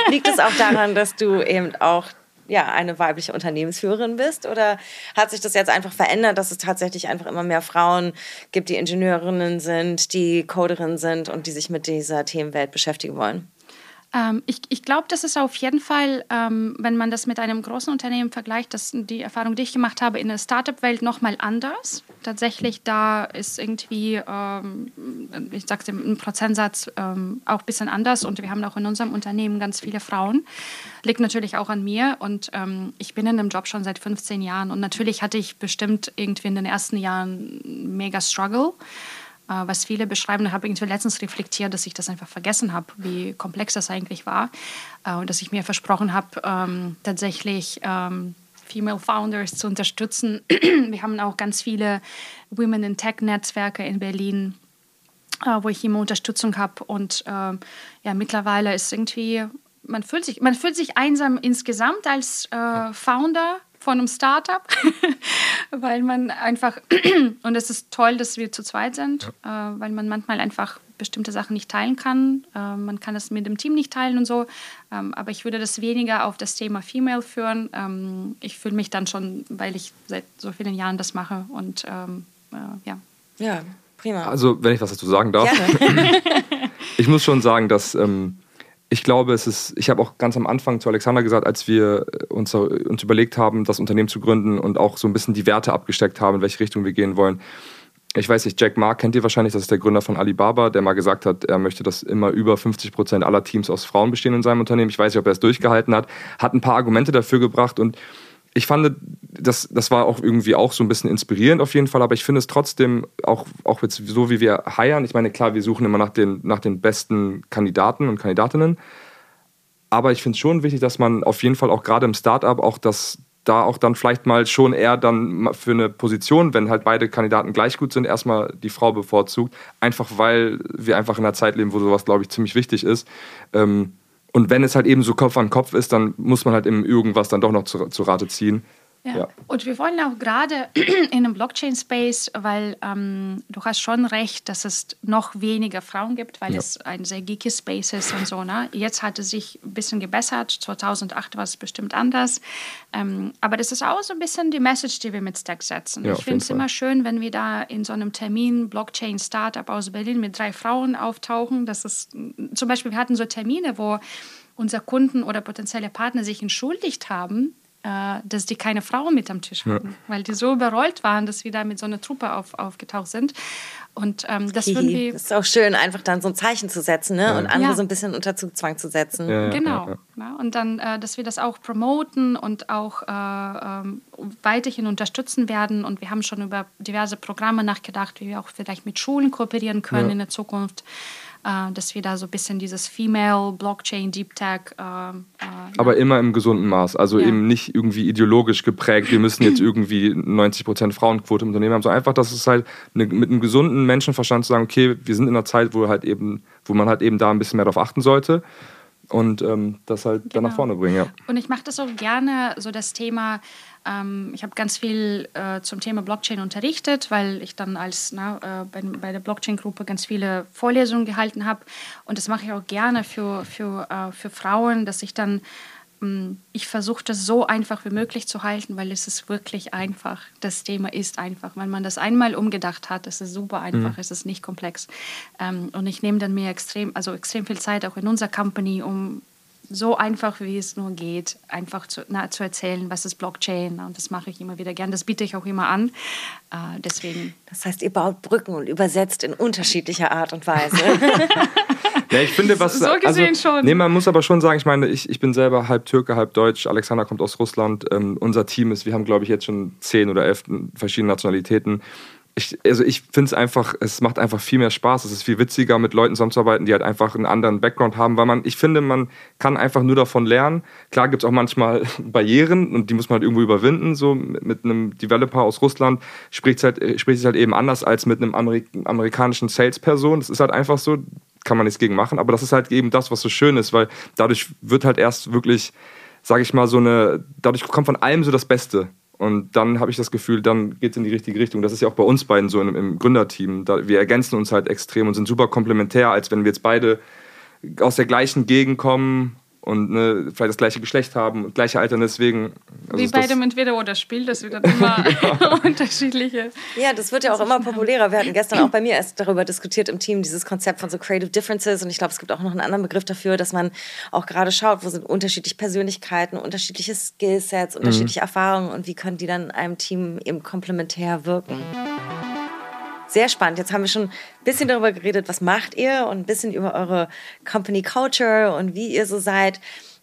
Liegt es auch daran, dass du eben auch ja, eine weibliche Unternehmensführerin bist? Oder hat sich das jetzt einfach verändert, dass es tatsächlich einfach immer mehr Frauen gibt, die Ingenieurinnen sind, die Coderinnen sind und die sich mit dieser Themenwelt beschäftigen wollen? Ähm, ich ich glaube, das ist auf jeden Fall, ähm, wenn man das mit einem großen Unternehmen vergleicht, dass die Erfahrung, die ich gemacht habe, in der Startup-Welt nochmal anders. Tatsächlich, da ist irgendwie, ähm, ich sage es im Prozentsatz ähm, auch ein bisschen anders und wir haben auch in unserem Unternehmen ganz viele Frauen. Liegt natürlich auch an mir und ähm, ich bin in dem Job schon seit 15 Jahren und natürlich hatte ich bestimmt irgendwie in den ersten Jahren mega Struggle. Äh, was viele beschreiben. Da habe ich irgendwie letztens reflektiert, dass ich das einfach vergessen habe, wie komplex das eigentlich war. Äh, und dass ich mir versprochen habe, ähm, tatsächlich ähm, Female Founders zu unterstützen. Wir haben auch ganz viele Women in Tech-Netzwerke in Berlin, äh, wo ich immer Unterstützung habe. Und ja, mittlerweile ist irgendwie, man fühlt sich, man fühlt sich einsam insgesamt als äh, Founder von einem Startup, weil man einfach, und es ist toll, dass wir zu zweit sind, ja. äh, weil man manchmal einfach bestimmte Sachen nicht teilen kann. Äh, man kann das mit dem Team nicht teilen und so. Ähm, aber ich würde das weniger auf das Thema Female führen. Ähm, ich fühle mich dann schon, weil ich seit so vielen Jahren das mache und ähm, äh, ja. Ja, prima. Also, wenn ich was dazu sagen darf. ich muss schon sagen, dass ähm, ich glaube, es ist, ich habe auch ganz am Anfang zu Alexander gesagt, als wir uns, uns überlegt haben, das Unternehmen zu gründen und auch so ein bisschen die Werte abgesteckt haben, in welche Richtung wir gehen wollen. Ich weiß nicht, Jack Ma kennt ihr wahrscheinlich, das ist der Gründer von Alibaba, der mal gesagt hat, er möchte, dass immer über 50 Prozent aller Teams aus Frauen bestehen in seinem Unternehmen. Ich weiß nicht, ob er es durchgehalten hat, hat ein paar Argumente dafür gebracht und ich fand, das, das war auch irgendwie auch so ein bisschen inspirierend auf jeden Fall, aber ich finde es trotzdem, auch, auch jetzt so wie wir heiern, ich meine, klar, wir suchen immer nach den, nach den besten Kandidaten und Kandidatinnen, aber ich finde es schon wichtig, dass man auf jeden Fall auch gerade im Startup auch das, da auch dann vielleicht mal schon eher dann für eine Position, wenn halt beide Kandidaten gleich gut sind, erstmal die Frau bevorzugt, einfach weil wir einfach in einer Zeit leben, wo sowas, glaube ich, ziemlich wichtig ist. Ähm, und wenn es halt eben so Kopf an Kopf ist, dann muss man halt eben irgendwas dann doch noch zu, zu Rate ziehen. Ja. ja. Und wir wollen auch gerade in einem Blockchain-Space, weil ähm, du hast schon recht, dass es noch weniger Frauen gibt, weil ja. es ein sehr geeky Space ist und so. Ne? Jetzt hat es sich ein bisschen gebessert. 2008 war es bestimmt anders. Ähm, aber das ist auch so ein bisschen die Message, die wir mit Stack setzen. Ja, ich finde es immer schön, wenn wir da in so einem Termin Blockchain-Startup aus Berlin mit drei Frauen auftauchen. Das ist zum Beispiel, wir hatten so Termine, wo unsere Kunden oder potenzielle Partner sich entschuldigt haben, dass die keine Frauen mit am Tisch hatten, ja. weil die so überrollt waren, dass wir da mit so einer Truppe auf, aufgetaucht sind. Und ähm, das würden wir. Das ist auch schön, einfach dann so ein Zeichen zu setzen ne? Ja. und andere ja. so ein bisschen unter Zugzwang zu setzen. Ja, genau. Und dann, äh, dass wir das auch promoten und auch äh, ähm, weiterhin unterstützen werden. Und wir haben schon über diverse Programme nachgedacht, wie wir auch vielleicht mit Schulen kooperieren können in der Zukunft äh, dass wir da so ein bisschen dieses Female Blockchain Deep Tech. Äh, äh, Aber immer im gesunden Maß, also ja. eben nicht irgendwie ideologisch geprägt. Wir müssen jetzt irgendwie 90 Prozent Frauenquote im Unternehmen haben, sondern einfach, dass es halt eine, mit einem gesunden Menschenverstand zu sagen, okay, wir sind in einer Zeit, wo halt eben, wo man halt eben da ein bisschen mehr darauf achten sollte und ähm, das halt genau. dann nach genau. vorne bringen. Ja. Und ich mache das auch gerne, so das Thema ähm, ich habe ganz viel äh, zum Thema Blockchain unterrichtet, weil ich dann als na, äh, bei, bei, der Blockchain-Gruppe ganz viele Vorlesungen gehalten habe. Und das mache ich auch gerne für, für, äh, für Frauen, dass ich dann, ich versuche das so einfach wie möglich zu halten, weil es ist wirklich einfach. Das Thema ist einfach. Wenn man das einmal umgedacht hat, ist es super einfach, mhm. es ist nicht komplex. Ähm, und ich nehme dann mir extrem, also extrem viel Zeit auch in unserer Company, um so einfach wie es nur geht, einfach zu, na, zu erzählen, was ist Blockchain. Und das mache ich immer wieder gern. Das biete ich auch immer an. Äh, deswegen. Das heißt, ihr baut Brücken und übersetzt in unterschiedlicher Art und Weise. ja, ich finde, was. So gesehen also, schon. Nee, man muss aber schon sagen, ich meine, ich, ich bin selber halb Türke, halb Deutsch. Alexander kommt aus Russland. Ähm, unser Team ist, wir haben, glaube ich, jetzt schon zehn oder elf verschiedene Nationalitäten ich, also ich finde es einfach, es macht einfach viel mehr Spaß. Es ist viel witziger, mit Leuten zusammenzuarbeiten, die halt einfach einen anderen Background haben, weil man, ich finde, man kann einfach nur davon lernen. Klar gibt es auch manchmal Barrieren und die muss man halt irgendwo überwinden. So mit einem Developer aus Russland spricht es halt, spricht es halt eben anders als mit einem Amerik amerikanischen Salesperson. Das ist halt einfach so, kann man nichts gegen machen, aber das ist halt eben das, was so schön ist, weil dadurch wird halt erst wirklich, sage ich mal, so eine, dadurch kommt von allem so das Beste. Und dann habe ich das Gefühl, dann geht es in die richtige Richtung. Das ist ja auch bei uns beiden so im, im Gründerteam. Da, wir ergänzen uns halt extrem und sind super komplementär, als wenn wir jetzt beide aus der gleichen Gegend kommen und ne, vielleicht das gleiche Geschlecht haben, gleiche Alter. Deswegen. Also Wie bei dem Entweder-Oder-Spiel, das wird dann immer unterschiedliche. Ja, das wird ja auch immer populärer. Wir hatten gestern auch bei mir erst darüber diskutiert im Team, dieses Konzept von so Creative Differences. Und ich glaube, es gibt auch noch einen anderen Begriff dafür, dass man auch gerade schaut, wo sind unterschiedliche Persönlichkeiten, unterschiedliche Skillsets, mhm. unterschiedliche mhm. Erfahrungen und wie können die dann in einem Team eben komplementär wirken. Sehr spannend. Jetzt haben wir schon ein bisschen darüber geredet, was macht ihr und ein bisschen über eure Company Culture und wie ihr so seid.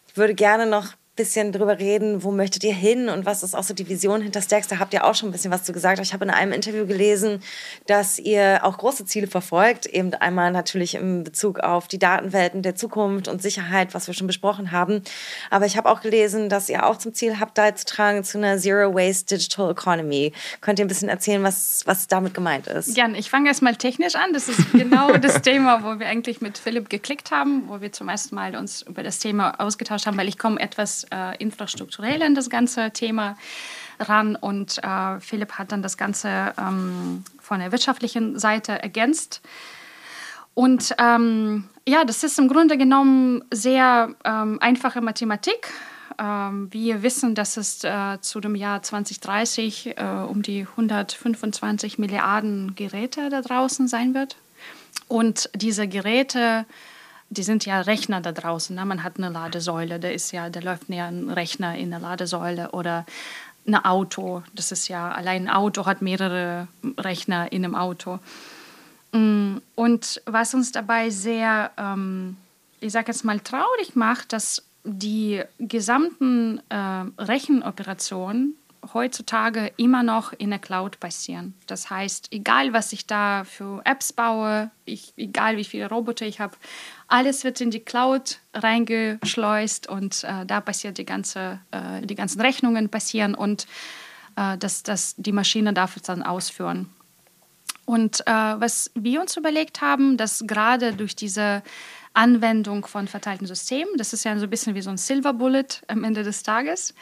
Ich würde gerne noch bisschen drüber reden, wo möchtet ihr hin und was ist auch so die Vision hinter Stacks. Da habt ihr auch schon ein bisschen was zu gesagt. Ich habe in einem Interview gelesen, dass ihr auch große Ziele verfolgt. Eben einmal natürlich im Bezug auf die Datenwelten der Zukunft und Sicherheit, was wir schon besprochen haben. Aber ich habe auch gelesen, dass ihr auch zum Ziel habt, beizutragen zu einer Zero Waste Digital Economy. Könnt ihr ein bisschen erzählen, was, was damit gemeint ist? Jan, ich fange erstmal technisch an. Das ist genau das Thema, wo wir eigentlich mit Philipp geklickt haben, wo wir zum ersten Mal uns über das Thema ausgetauscht haben, weil ich komme etwas äh, infrastrukturell in das ganze Thema ran und äh, Philipp hat dann das Ganze ähm, von der wirtschaftlichen Seite ergänzt. Und ähm, ja, das ist im Grunde genommen sehr ähm, einfache Mathematik. Ähm, wir wissen, dass es äh, zu dem Jahr 2030 äh, um die 125 Milliarden Geräte da draußen sein wird. Und diese Geräte die sind ja Rechner da draußen. Ne? Man hat eine Ladesäule, da ist ja, da läuft ja ein Rechner in der Ladesäule oder ein Auto. Das ist ja, allein ein Auto hat mehrere Rechner in einem Auto. Mm, und was uns dabei sehr, ähm, ich sage jetzt mal, traurig macht, dass die gesamten äh, Rechenoperationen heutzutage immer noch in der Cloud passieren. Das heißt, egal was ich da für Apps baue, ich, egal wie viele Roboter ich habe, alles wird in die Cloud reingeschleust und äh, da passiert die ganze, äh, die ganzen Rechnungen passieren und äh, dass, dass die Maschine darf es dann ausführen. Und äh, was wir uns überlegt haben, dass gerade durch diese Anwendung von verteilten Systemen, das ist ja so ein bisschen wie so ein Silver Bullet am Ende des Tages,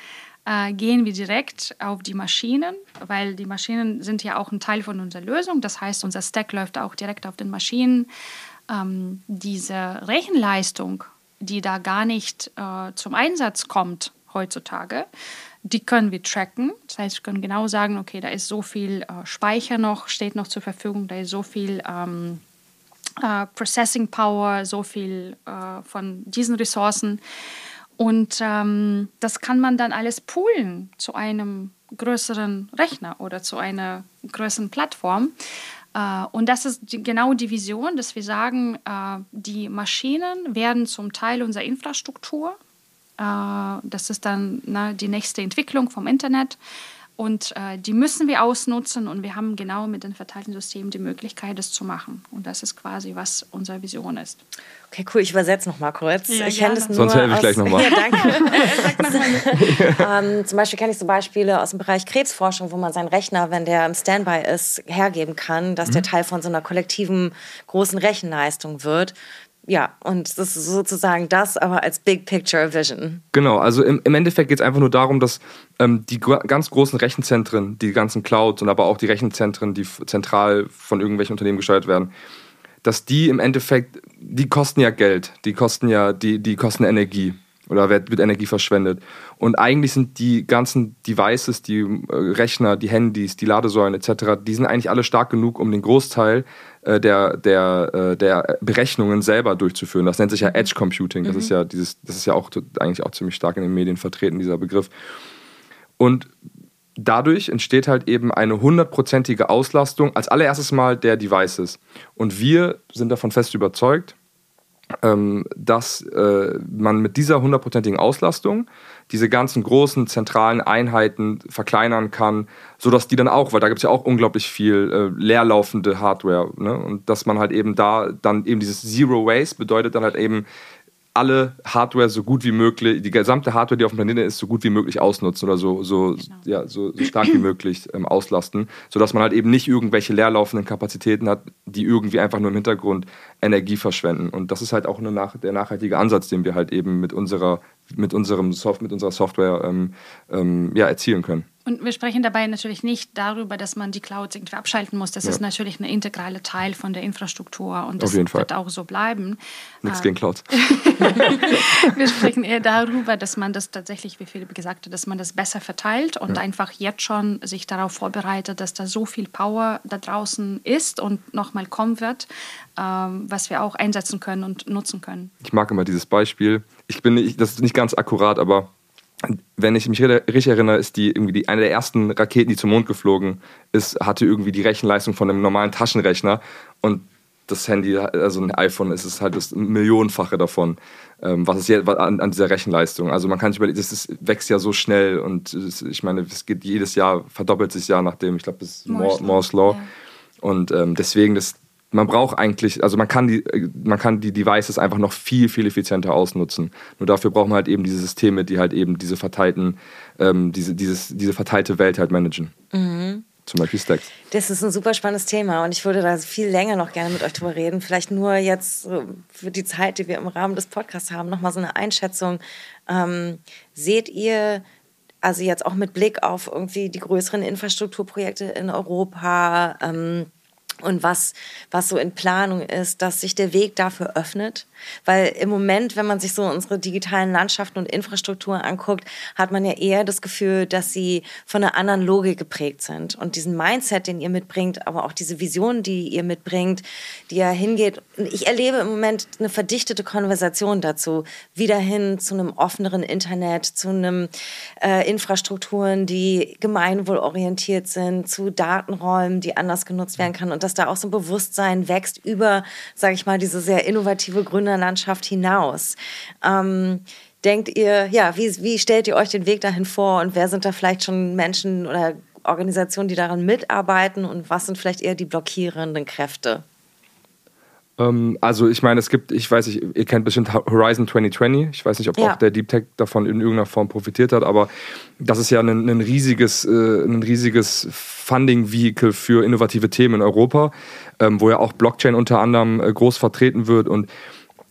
äh, gehen wir direkt auf die Maschinen, weil die Maschinen sind ja auch ein Teil von unserer Lösung. Das heißt, unser Stack läuft auch direkt auf den Maschinen. Ähm, diese Rechenleistung, die da gar nicht äh, zum Einsatz kommt heutzutage, die können wir tracken. Das heißt, wir können genau sagen, okay, da ist so viel äh, Speicher noch, steht noch zur Verfügung, da ist so viel ähm, äh, Processing Power, so viel äh, von diesen Ressourcen. Und ähm, das kann man dann alles poolen zu einem größeren Rechner oder zu einer größeren Plattform. Äh, und das ist die, genau die Vision, dass wir sagen, äh, die Maschinen werden zum Teil unserer Infrastruktur. Äh, das ist dann na, die nächste Entwicklung vom Internet. Und äh, die müssen wir ausnutzen und wir haben genau mit den verteilten Systemen die Möglichkeit, das zu machen. Und das ist quasi, was unsere Vision ist. Okay, cool. Ich übersetze noch mal kurz. Ja, ich kenne das nur Sonst helfe ich gleich nochmal. Ja, danke. ähm, zum Beispiel kenne ich so Beispiele aus dem Bereich Krebsforschung, wo man seinen Rechner, wenn der im Standby ist, hergeben kann, dass mhm. der Teil von so einer kollektiven großen Rechenleistung wird ja, und das ist sozusagen das, aber als Big Picture Vision. Genau, also im, im Endeffekt geht es einfach nur darum, dass ähm, die ganz großen Rechenzentren, die ganzen Clouds und aber auch die Rechenzentren, die zentral von irgendwelchen Unternehmen gesteuert werden, dass die im Endeffekt, die kosten ja Geld, die kosten ja, die, die kosten Energie oder wird, Energie verschwendet. Und eigentlich sind die ganzen Devices, die äh, Rechner, die Handys, die Ladesäulen etc., die sind eigentlich alle stark genug, um den Großteil äh, der, der, äh, der Berechnungen selber durchzuführen. Das nennt sich ja. Edge Computing. Das mhm. ist ja dieses, das ist ja auch eigentlich auch ziemlich stark in den Medien vertreten, dieser Begriff. Und dadurch entsteht halt eben eine hundertprozentige Auslastung als allererstes Mal der Devices. Und wir sind davon fest überzeugt, ähm, dass äh, man mit dieser hundertprozentigen Auslastung diese ganzen großen zentralen Einheiten verkleinern kann, sodass die dann auch, weil da gibt es ja auch unglaublich viel äh, leerlaufende Hardware, ne? und dass man halt eben da dann eben dieses Zero Waste bedeutet dann halt eben, alle Hardware so gut wie möglich, die gesamte Hardware, die auf dem Planeten ist, so gut wie möglich ausnutzen oder so, so, genau. ja, so, so, stark wie möglich ähm, auslasten, sodass man halt eben nicht irgendwelche leerlaufenden Kapazitäten hat, die irgendwie einfach nur im Hintergrund Energie verschwenden. Und das ist halt auch eine der nachhaltige Ansatz, den wir halt eben mit unserer, mit unserem Soft, mit unserer Software ähm, ähm, ja, erzielen können. Und wir sprechen dabei natürlich nicht darüber, dass man die Clouds irgendwie abschalten muss. Das ja. ist natürlich ein integraler Teil von der Infrastruktur und das wird Fall. auch so bleiben. Nichts äh, gegen Clouds. wir sprechen eher darüber, dass man das tatsächlich, wie Philipp gesagt hat, dass man das besser verteilt und ja. einfach jetzt schon sich darauf vorbereitet, dass da so viel Power da draußen ist und nochmal kommen wird, ähm, was wir auch einsetzen können und nutzen können. Ich mag immer dieses Beispiel. Ich bin nicht, das ist nicht ganz akkurat, aber wenn ich mich richtig erinnere, ist die irgendwie die, eine der ersten Raketen, die zum Mond geflogen ist, hatte irgendwie die Rechenleistung von einem normalen Taschenrechner und das Handy, also ein iPhone, ist es halt das Millionenfache davon, ähm, was es jetzt an, an, dieser Rechenleistung. Also man kann sich überlegen, das ist, wächst ja so schnell und es, ich meine, es geht jedes Jahr, verdoppelt sich ja nachdem, ich glaube, das ist Moore's Law. Ja. Und ähm, deswegen, das, man braucht eigentlich, also man kann die, man kann die Devices einfach noch viel, viel effizienter ausnutzen. Nur dafür braucht man halt eben diese Systeme, die halt eben diese verteilten, ähm, diese, dieses, diese verteilte Welt halt managen. Mhm. Zum Beispiel Stacks. Das ist ein super spannendes Thema und ich würde da viel länger noch gerne mit euch drüber reden. Vielleicht nur jetzt für die Zeit, die wir im Rahmen des Podcasts haben, nochmal so eine Einschätzung. Ähm, seht ihr, also jetzt auch mit Blick auf irgendwie die größeren Infrastrukturprojekte in Europa, ähm, und was, was so in Planung ist, dass sich der Weg dafür öffnet. Weil im Moment, wenn man sich so unsere digitalen Landschaften und Infrastruktur anguckt, hat man ja eher das Gefühl, dass sie von einer anderen Logik geprägt sind. Und diesen Mindset, den ihr mitbringt, aber auch diese Vision, die ihr mitbringt, die ja hingeht. Ich erlebe im Moment eine verdichtete Konversation dazu. Wieder hin zu einem offeneren Internet, zu einem äh, Infrastrukturen, die gemeinwohlorientiert sind, zu Datenräumen, die anders genutzt werden können. Und das dass da auch so ein Bewusstsein wächst über, sage ich mal, diese sehr innovative Gründerlandschaft hinaus. Ähm, denkt ihr, ja, wie, wie stellt ihr euch den Weg dahin vor und wer sind da vielleicht schon Menschen oder Organisationen, die daran mitarbeiten und was sind vielleicht eher die blockierenden Kräfte? Ähm, also ich meine, es gibt, ich weiß nicht, ihr kennt bestimmt Horizon 2020. Ich weiß nicht, ob ja. auch der Deep Tech davon in irgendeiner Form profitiert hat, aber das ist ja ein, ein riesiges, äh, ein riesiges Funding-Vehicle für innovative Themen in Europa, ähm, wo ja auch Blockchain unter anderem äh, groß vertreten wird und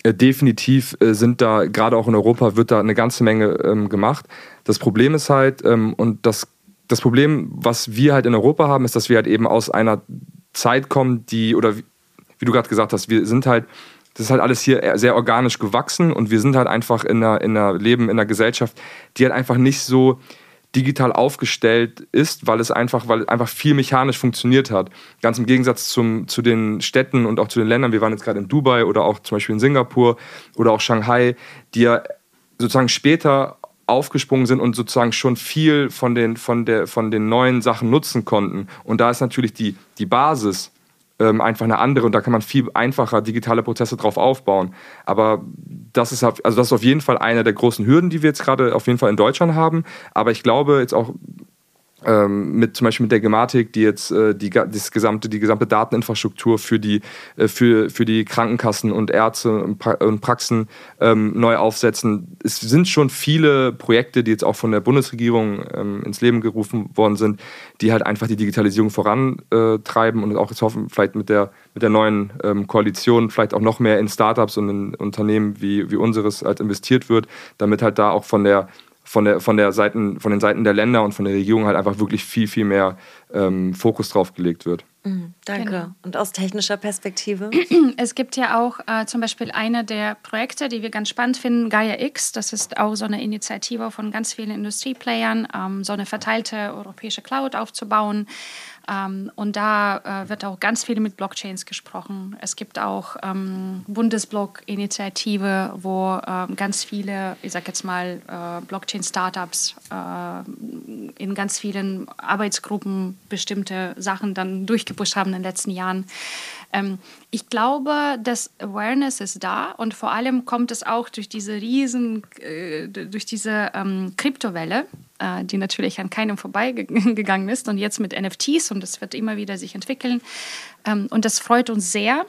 definitiv sind da, gerade auch in Europa, wird da eine ganze Menge ähm, gemacht. Das Problem ist halt, und das, das Problem, was wir halt in Europa haben, ist, dass wir halt eben aus einer Zeit kommen, die, oder wie du gerade gesagt hast, wir sind halt, das ist halt alles hier sehr organisch gewachsen und wir sind halt einfach in einer, in einer Leben, in einer Gesellschaft, die halt einfach nicht so digital aufgestellt ist, weil es einfach, weil einfach viel mechanisch funktioniert hat. Ganz im Gegensatz zum, zu den Städten und auch zu den Ländern, wir waren jetzt gerade in Dubai oder auch zum Beispiel in Singapur oder auch Shanghai, die ja sozusagen später aufgesprungen sind und sozusagen schon viel von den, von der, von den neuen Sachen nutzen konnten. Und da ist natürlich die, die Basis ähm, einfach eine andere und da kann man viel einfacher digitale Prozesse drauf aufbauen. Aber das ist, also das ist auf jeden Fall eine der großen Hürden, die wir jetzt gerade auf jeden Fall in Deutschland haben. Aber ich glaube jetzt auch ähm, mit zum Beispiel mit der Gematik, die jetzt äh, die, das gesamte, die gesamte Dateninfrastruktur für die, äh, für, für die Krankenkassen und Ärzte und, pra und Praxen ähm, neu aufsetzen. Es sind schon viele Projekte, die jetzt auch von der Bundesregierung ähm, ins Leben gerufen worden sind, die halt einfach die Digitalisierung vorantreiben und auch jetzt hoffen, vielleicht mit der, mit der neuen ähm, Koalition vielleicht auch noch mehr in Startups und in Unternehmen wie, wie unseres halt investiert wird, damit halt da auch von der von, der, von, der Seiten, von den Seiten der Länder und von der Regierung halt einfach wirklich viel, viel mehr ähm, Fokus drauf gelegt wird. Mhm, danke. Genau. Und aus technischer Perspektive? Es gibt ja auch äh, zum Beispiel eine der Projekte, die wir ganz spannend finden, Gaia X. Das ist auch so eine Initiative von ganz vielen Industrieplayern, ähm, so eine verteilte europäische Cloud aufzubauen. Ähm, und da äh, wird auch ganz viel mit Blockchains gesprochen. Es gibt auch ähm, Bundesblock-Initiative, wo ähm, ganz viele, ich sag jetzt mal, äh, Blockchain-Startups äh, in ganz vielen Arbeitsgruppen bestimmte Sachen dann durchgepusht haben in den letzten Jahren. Ähm, ich glaube, das Awareness ist da und vor allem kommt es auch durch diese riesen, äh, durch diese ähm, Kryptowelle, äh, die natürlich an keinem vorbeigegangen ist und jetzt mit NFTs und das wird immer wieder sich entwickeln. Ähm, und das freut uns sehr.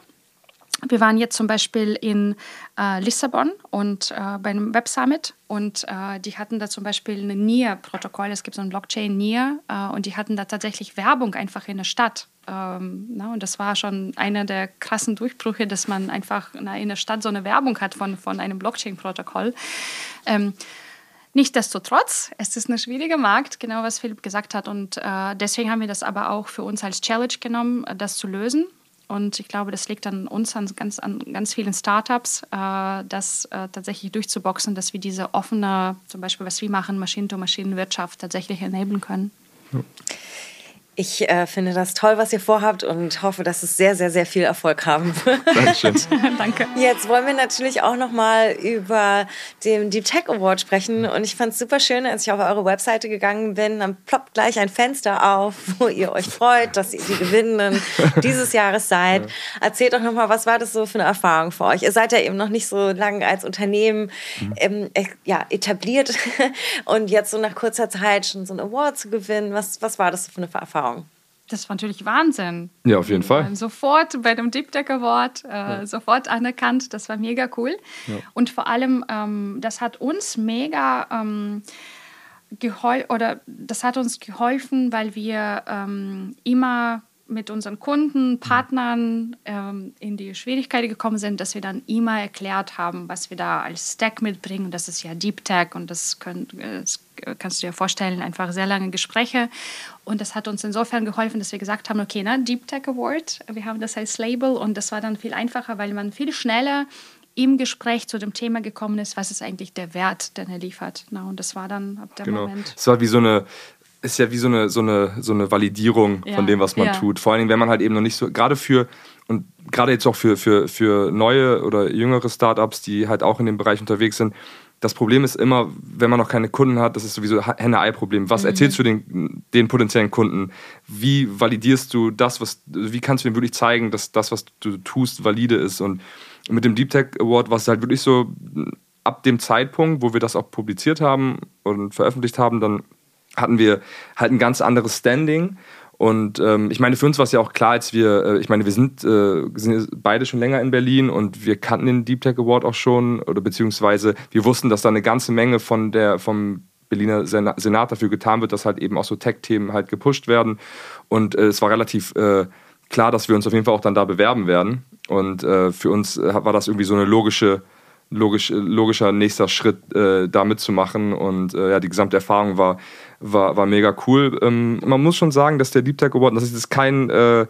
Wir waren jetzt zum Beispiel in äh, Lissabon und äh, bei einem Web Summit und äh, die hatten da zum Beispiel ein NIR-Protokoll. Es gibt so ein Blockchain NIR äh, und die hatten da tatsächlich Werbung einfach in der Stadt. Ähm, na, und das war schon einer der krassen Durchbrüche, dass man einfach na, in der Stadt so eine Werbung hat von, von einem Blockchain-Protokoll. Ähm, Nichtsdestotrotz, es ist ein schwieriger Markt, genau was Philipp gesagt hat. Und äh, deswegen haben wir das aber auch für uns als Challenge genommen, das zu lösen. Und ich glaube, das liegt an uns, an ganz, an ganz vielen Startups, äh, das äh, tatsächlich durchzuboxen, dass wir diese offene, zum Beispiel was wir machen, Maschinen-to-Maschinen-Wirtschaft tatsächlich enablen können. Ja. Ich äh, finde das toll, was ihr vorhabt und hoffe, dass es sehr, sehr, sehr viel Erfolg haben wird. Dankeschön. Danke. Jetzt wollen wir natürlich auch noch mal über den Deep Tech Award sprechen und ich fand es super schön, als ich auf eure Webseite gegangen bin, dann ploppt gleich ein Fenster auf, wo ihr euch freut, dass ihr die Gewinnenden dieses Jahres seid. Ja. Erzählt doch noch mal, was war das so für eine Erfahrung für euch? Ihr seid ja eben noch nicht so lange als Unternehmen mhm. ähm, äh, ja, etabliert und jetzt so nach kurzer Zeit schon so einen Award zu gewinnen. Was, was war das für eine Erfahrung? Erfahrung. Das war natürlich Wahnsinn. Ja, auf jeden Fall. Sofort bei dem Deep Tech Award, äh, ja. sofort anerkannt. Das war mega cool. Ja. Und vor allem, ähm, das hat uns mega ähm, geholfen, oder das hat uns geholfen, weil wir ähm, immer mit unseren Kunden, Partnern ähm, in die Schwierigkeiten gekommen sind, dass wir dann immer erklärt haben, was wir da als Stack mitbringen. Das ist ja Deep Tech und das, können, das kannst du dir vorstellen, einfach sehr lange Gespräche. Und das hat uns insofern geholfen, dass wir gesagt haben, okay, na, Deep Tech Award, wir haben das als Label und das war dann viel einfacher, weil man viel schneller im Gespräch zu dem Thema gekommen ist, was ist eigentlich der Wert, den er liefert. Na, und das war dann ab dem genau. Moment. Es war wie so eine ist ja wie so eine, so eine, so eine Validierung ja, von dem, was man ja. tut. Vor allen Dingen, wenn man halt eben noch nicht so, gerade für, und gerade jetzt auch für, für, für neue oder jüngere Startups, die halt auch in dem Bereich unterwegs sind, das Problem ist immer, wenn man noch keine Kunden hat, das ist sowieso Henne-Ei-Problem. Was mhm. erzählst du den, den potenziellen Kunden? Wie validierst du das, was, wie kannst du ihm wirklich zeigen, dass das, was du tust, valide ist? Und mit dem Deep Tech Award war es halt wirklich so, ab dem Zeitpunkt, wo wir das auch publiziert haben und veröffentlicht haben, dann hatten wir halt ein ganz anderes Standing. Und ähm, ich meine, für uns war es ja auch klar, als wir, äh, ich meine, wir sind, äh, sind beide schon länger in Berlin und wir kannten den Deep Tech Award auch schon, oder beziehungsweise wir wussten, dass da eine ganze Menge von der, vom Berliner Senat dafür getan wird, dass halt eben auch so Tech-Themen halt gepusht werden. Und äh, es war relativ äh, klar, dass wir uns auf jeden Fall auch dann da bewerben werden. Und äh, für uns äh, war das irgendwie so eine logische logisch, logischer nächster Schritt, da mitzumachen. Und ja, die gesamte Erfahrung war, war, war mega cool. Ähm, man muss schon sagen, dass der Deep Tech Award, das ist jetzt kein, äh,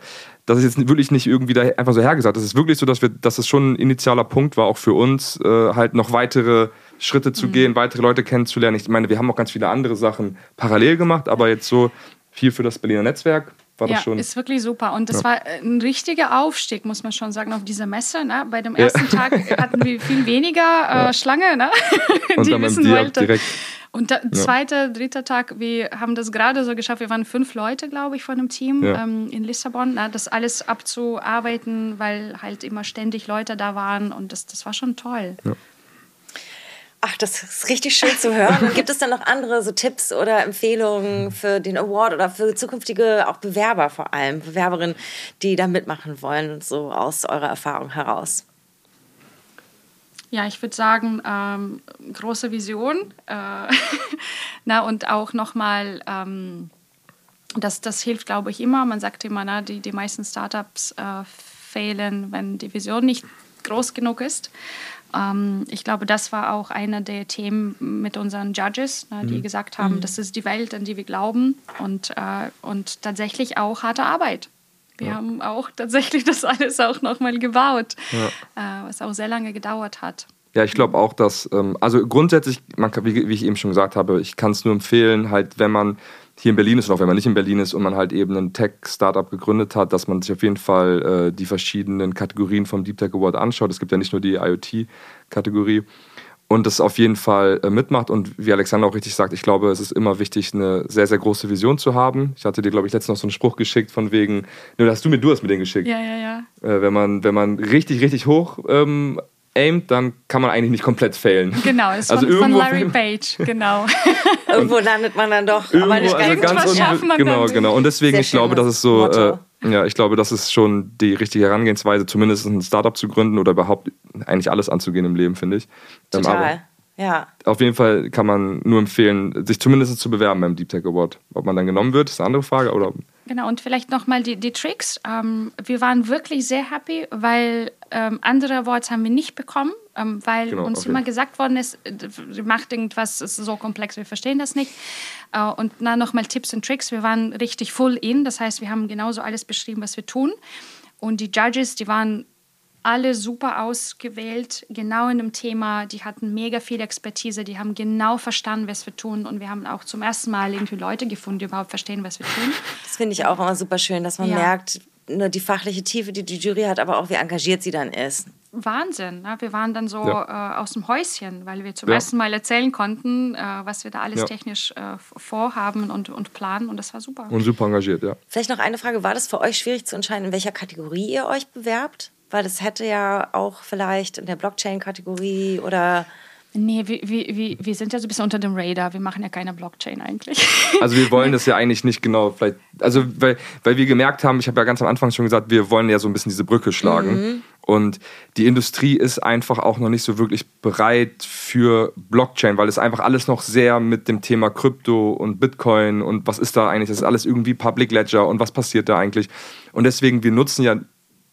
das ist jetzt wirklich nicht irgendwie da einfach so hergesagt. Das ist wirklich so, dass wir, dass es schon ein initialer Punkt war, auch für uns, äh, halt noch weitere Schritte zu mhm. gehen, weitere Leute kennenzulernen. Ich meine, wir haben auch ganz viele andere Sachen parallel gemacht, aber jetzt so viel für das Berliner Netzwerk war ja, das schon. ist wirklich super. Und das ja. war ein richtiger Aufstieg, muss man schon sagen, auf dieser Messe. Ne? Bei dem ersten ja. Tag hatten wir viel weniger äh, Schlange, ne? Und die wissen wollte. Direkt. Und der zweite, dritte Tag, wir haben das gerade so geschafft. Wir waren fünf Leute, glaube ich, von einem Team ähm, in Lissabon, ne? das alles abzuarbeiten, weil halt immer ständig Leute da waren. Und das, das war schon toll. Ach, das ist richtig schön zu hören. Und gibt es dann noch andere so Tipps oder Empfehlungen für den Award oder für zukünftige auch Bewerber vor allem, Bewerberinnen, die da mitmachen wollen, so aus eurer Erfahrung heraus? Ja, ich würde sagen, ähm, große Vision. Äh, na, und auch nochmal, ähm, das, das hilft, glaube ich, immer. Man sagt immer, na, die, die meisten Startups äh, fehlen, wenn die Vision nicht groß genug ist. Ähm, ich glaube, das war auch einer der Themen mit unseren Judges, ne, die mhm. gesagt haben, mhm. das ist die Welt, an die wir glauben und, äh, und tatsächlich auch harte Arbeit. Wir ja. haben auch tatsächlich das alles auch nochmal gebaut, ja. äh, was auch sehr lange gedauert hat. Ja, ich glaube auch, dass, ähm, also grundsätzlich, man wie, wie, ich eben schon gesagt habe, ich kann es nur empfehlen, halt, wenn man hier in Berlin ist und auch wenn man nicht in Berlin ist und man halt eben ein Tech-Startup gegründet hat, dass man sich auf jeden Fall äh, die verschiedenen Kategorien vom Deep Tech Award anschaut. Es gibt ja nicht nur die IoT-Kategorie und das auf jeden Fall äh, mitmacht. Und wie Alexander auch richtig sagt, ich glaube, es ist immer wichtig, eine sehr, sehr große Vision zu haben. Ich hatte dir, glaube ich, letztens noch so einen Spruch geschickt von wegen, ne, hast du mir, du hast mir den geschickt. Ja, ja, ja. Äh, wenn, man, wenn man richtig, richtig hoch ähm, aimt, dann kann man eigentlich nicht komplett failen. Genau, ist also von, von Larry Page, genau. irgendwo landet man dann doch, irgendwo, aber nicht also ganz schaffen man Genau, genau. Und deswegen, ich glaube, das ist so, äh, ja, ich glaube, das ist schon die richtige Herangehensweise, zumindest ein Startup zu gründen oder überhaupt eigentlich alles anzugehen im Leben, finde ich. Ähm, Total. ja. Auf jeden Fall kann man nur empfehlen, sich zumindest zu bewerben beim Deep Tech Award. Ob man dann genommen wird, ist eine andere Frage. Oder Genau, und vielleicht nochmal die, die Tricks. Ähm, wir waren wirklich sehr happy, weil ähm, andere Awards haben wir nicht bekommen, ähm, weil genau, uns immer gesagt worden ist, äh, macht irgendwas, ist so komplex, wir verstehen das nicht. Äh, und dann nochmal Tipps und Tricks. Wir waren richtig full in, das heißt, wir haben genauso alles beschrieben, was wir tun. Und die Judges, die waren alle super ausgewählt, genau in dem Thema. Die hatten mega viel Expertise, die haben genau verstanden, was wir tun. Und wir haben auch zum ersten Mal irgendwie Leute gefunden, die überhaupt verstehen, was wir tun. Das finde ich auch immer super schön, dass man ja. merkt, nur die fachliche Tiefe, die die Jury hat, aber auch wie engagiert sie dann ist. Wahnsinn. Ne? Wir waren dann so ja. äh, aus dem Häuschen, weil wir zum ja. ersten Mal erzählen konnten, äh, was wir da alles technisch äh, vorhaben und, und planen. Und das war super. Und super engagiert, ja. Vielleicht noch eine Frage: War das für euch schwierig zu entscheiden, in welcher Kategorie ihr euch bewerbt? Weil es hätte ja auch vielleicht in der Blockchain-Kategorie oder Nee, wir, wir, wir sind ja so ein bisschen unter dem Radar. Wir machen ja keine Blockchain eigentlich. Also wir wollen das ja eigentlich nicht genau, vielleicht, also weil, weil wir gemerkt haben, ich habe ja ganz am Anfang schon gesagt, wir wollen ja so ein bisschen diese Brücke schlagen. Mhm. Und die Industrie ist einfach auch noch nicht so wirklich bereit für Blockchain, weil es einfach alles noch sehr mit dem Thema Krypto und Bitcoin und was ist da eigentlich, das ist alles irgendwie Public Ledger und was passiert da eigentlich. Und deswegen, wir nutzen ja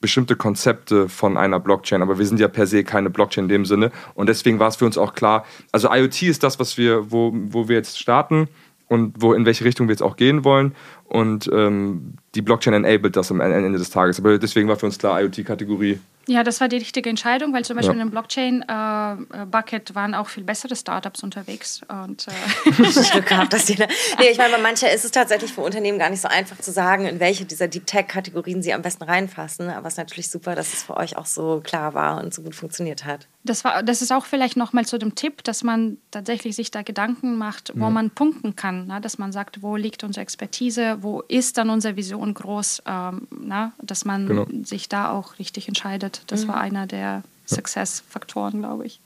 bestimmte Konzepte von einer Blockchain, aber wir sind ja per se keine Blockchain in dem Sinne. Und deswegen war es für uns auch klar, also IoT ist das, was wir, wo, wo wir jetzt starten und wo in welche Richtung wir jetzt auch gehen wollen. Und ähm, die Blockchain enabled das am Ende des Tages. Aber deswegen war für uns klar, IoT-Kategorie ja, das war die richtige Entscheidung, weil zum Beispiel ja. in dem Blockchain-Bucket äh, waren auch viel bessere Startups unterwegs. Und, äh Glück gehabt, dass da nee, ich meine, bei manchen ist es tatsächlich für Unternehmen gar nicht so einfach zu sagen, in welche dieser Deep Tech-Kategorien sie am besten reinfassen. Aber es ist natürlich super, dass es für euch auch so klar war und so gut funktioniert hat. Das, war, das ist auch vielleicht nochmal zu dem Tipp, dass man tatsächlich sich da Gedanken macht, wo ja. man punkten kann. Ne? Dass man sagt, wo liegt unsere Expertise, wo ist dann unsere Vision groß, ähm, na? dass man genau. sich da auch richtig entscheidet. Das mhm. war einer der Success-Faktoren, glaube ich.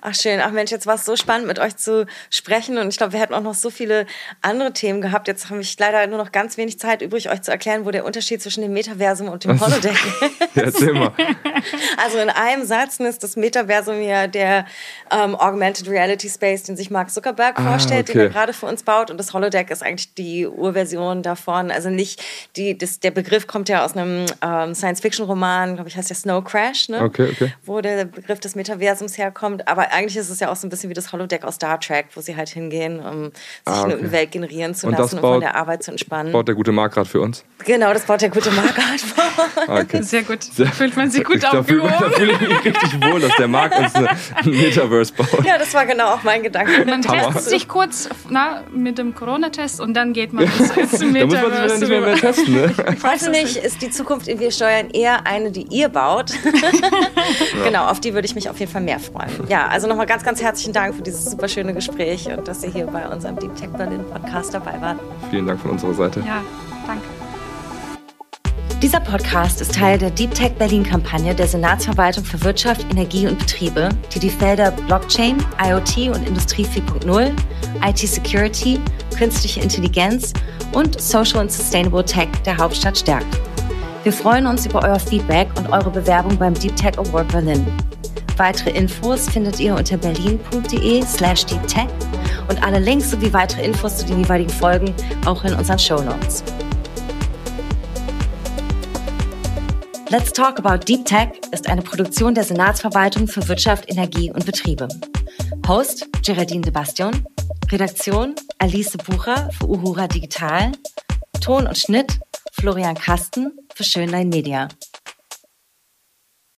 Ach schön, ach Mensch, jetzt war es so spannend mit euch zu sprechen und ich glaube, wir hätten auch noch so viele andere Themen gehabt. Jetzt habe ich leider nur noch ganz wenig Zeit übrig, euch zu erklären, wo der Unterschied zwischen dem Metaversum und dem Holodeck ist. ja, erzähl mal. Also in einem Satz ist das Metaversum ja der ähm, Augmented Reality Space, den sich Mark Zuckerberg ah, vorstellt, okay. den er gerade für uns baut und das Holodeck ist eigentlich die Urversion davon. Also nicht die, das, der Begriff kommt ja aus einem ähm, Science-Fiction-Roman, glaube ich, heißt der Snow Crash, ne? okay, okay. wo der Begriff des Metaversums herkommt, aber eigentlich ist es ja auch so ein bisschen wie das Holodeck aus Star Trek, wo sie halt hingehen, um sich ah, okay. eine Welt generieren zu und lassen und von der Arbeit zu entspannen. baut der gute gerade für uns? Genau, das baut der gute Marc gerade vor uns. Okay. Sehr gut. Da fühlt man sich gut aufgehoben. Da fühle ich mich richtig wohl, dass der Marc uns ein Metaverse baut. Ja, das war genau auch mein Gedanke. Man testet sich kurz na, mit dem Corona-Test und dann geht man ins, ins Metaverse. da muss man sich nicht mehr, mehr testen, ne? Ich weiß nicht, ist die Zukunft in Wir steuern eher eine, die ihr baut? genau, auf die würde ich mich auf jeden Fall mehr freuen. Ja, also nochmal ganz, ganz herzlich herzlichen Dank für dieses super schöne Gespräch und dass ihr hier bei unserem Deep Tech Berlin Podcast dabei wart. Vielen Dank von unserer Seite. Ja, danke. Dieser Podcast ist Teil der Deep Tech Berlin Kampagne der Senatsverwaltung für Wirtschaft, Energie und Betriebe, die die Felder Blockchain, IoT und Industrie 4.0, IT Security, künstliche Intelligenz und Social and Sustainable Tech der Hauptstadt stärkt. Wir freuen uns über euer Feedback und eure Bewerbung beim Deep Tech Award Berlin. Weitere Infos findet ihr unter berlin.de slash deeptech und alle Links sowie weitere Infos zu den jeweiligen Folgen auch in unseren Show Notes. Let's Talk About Deep Tech ist eine Produktion der Senatsverwaltung für Wirtschaft, Energie und Betriebe. Host Geraldine de Bastion, Redaktion Alice Bucher für Uhura Digital, Ton und Schnitt Florian Kasten für Schönlein Media.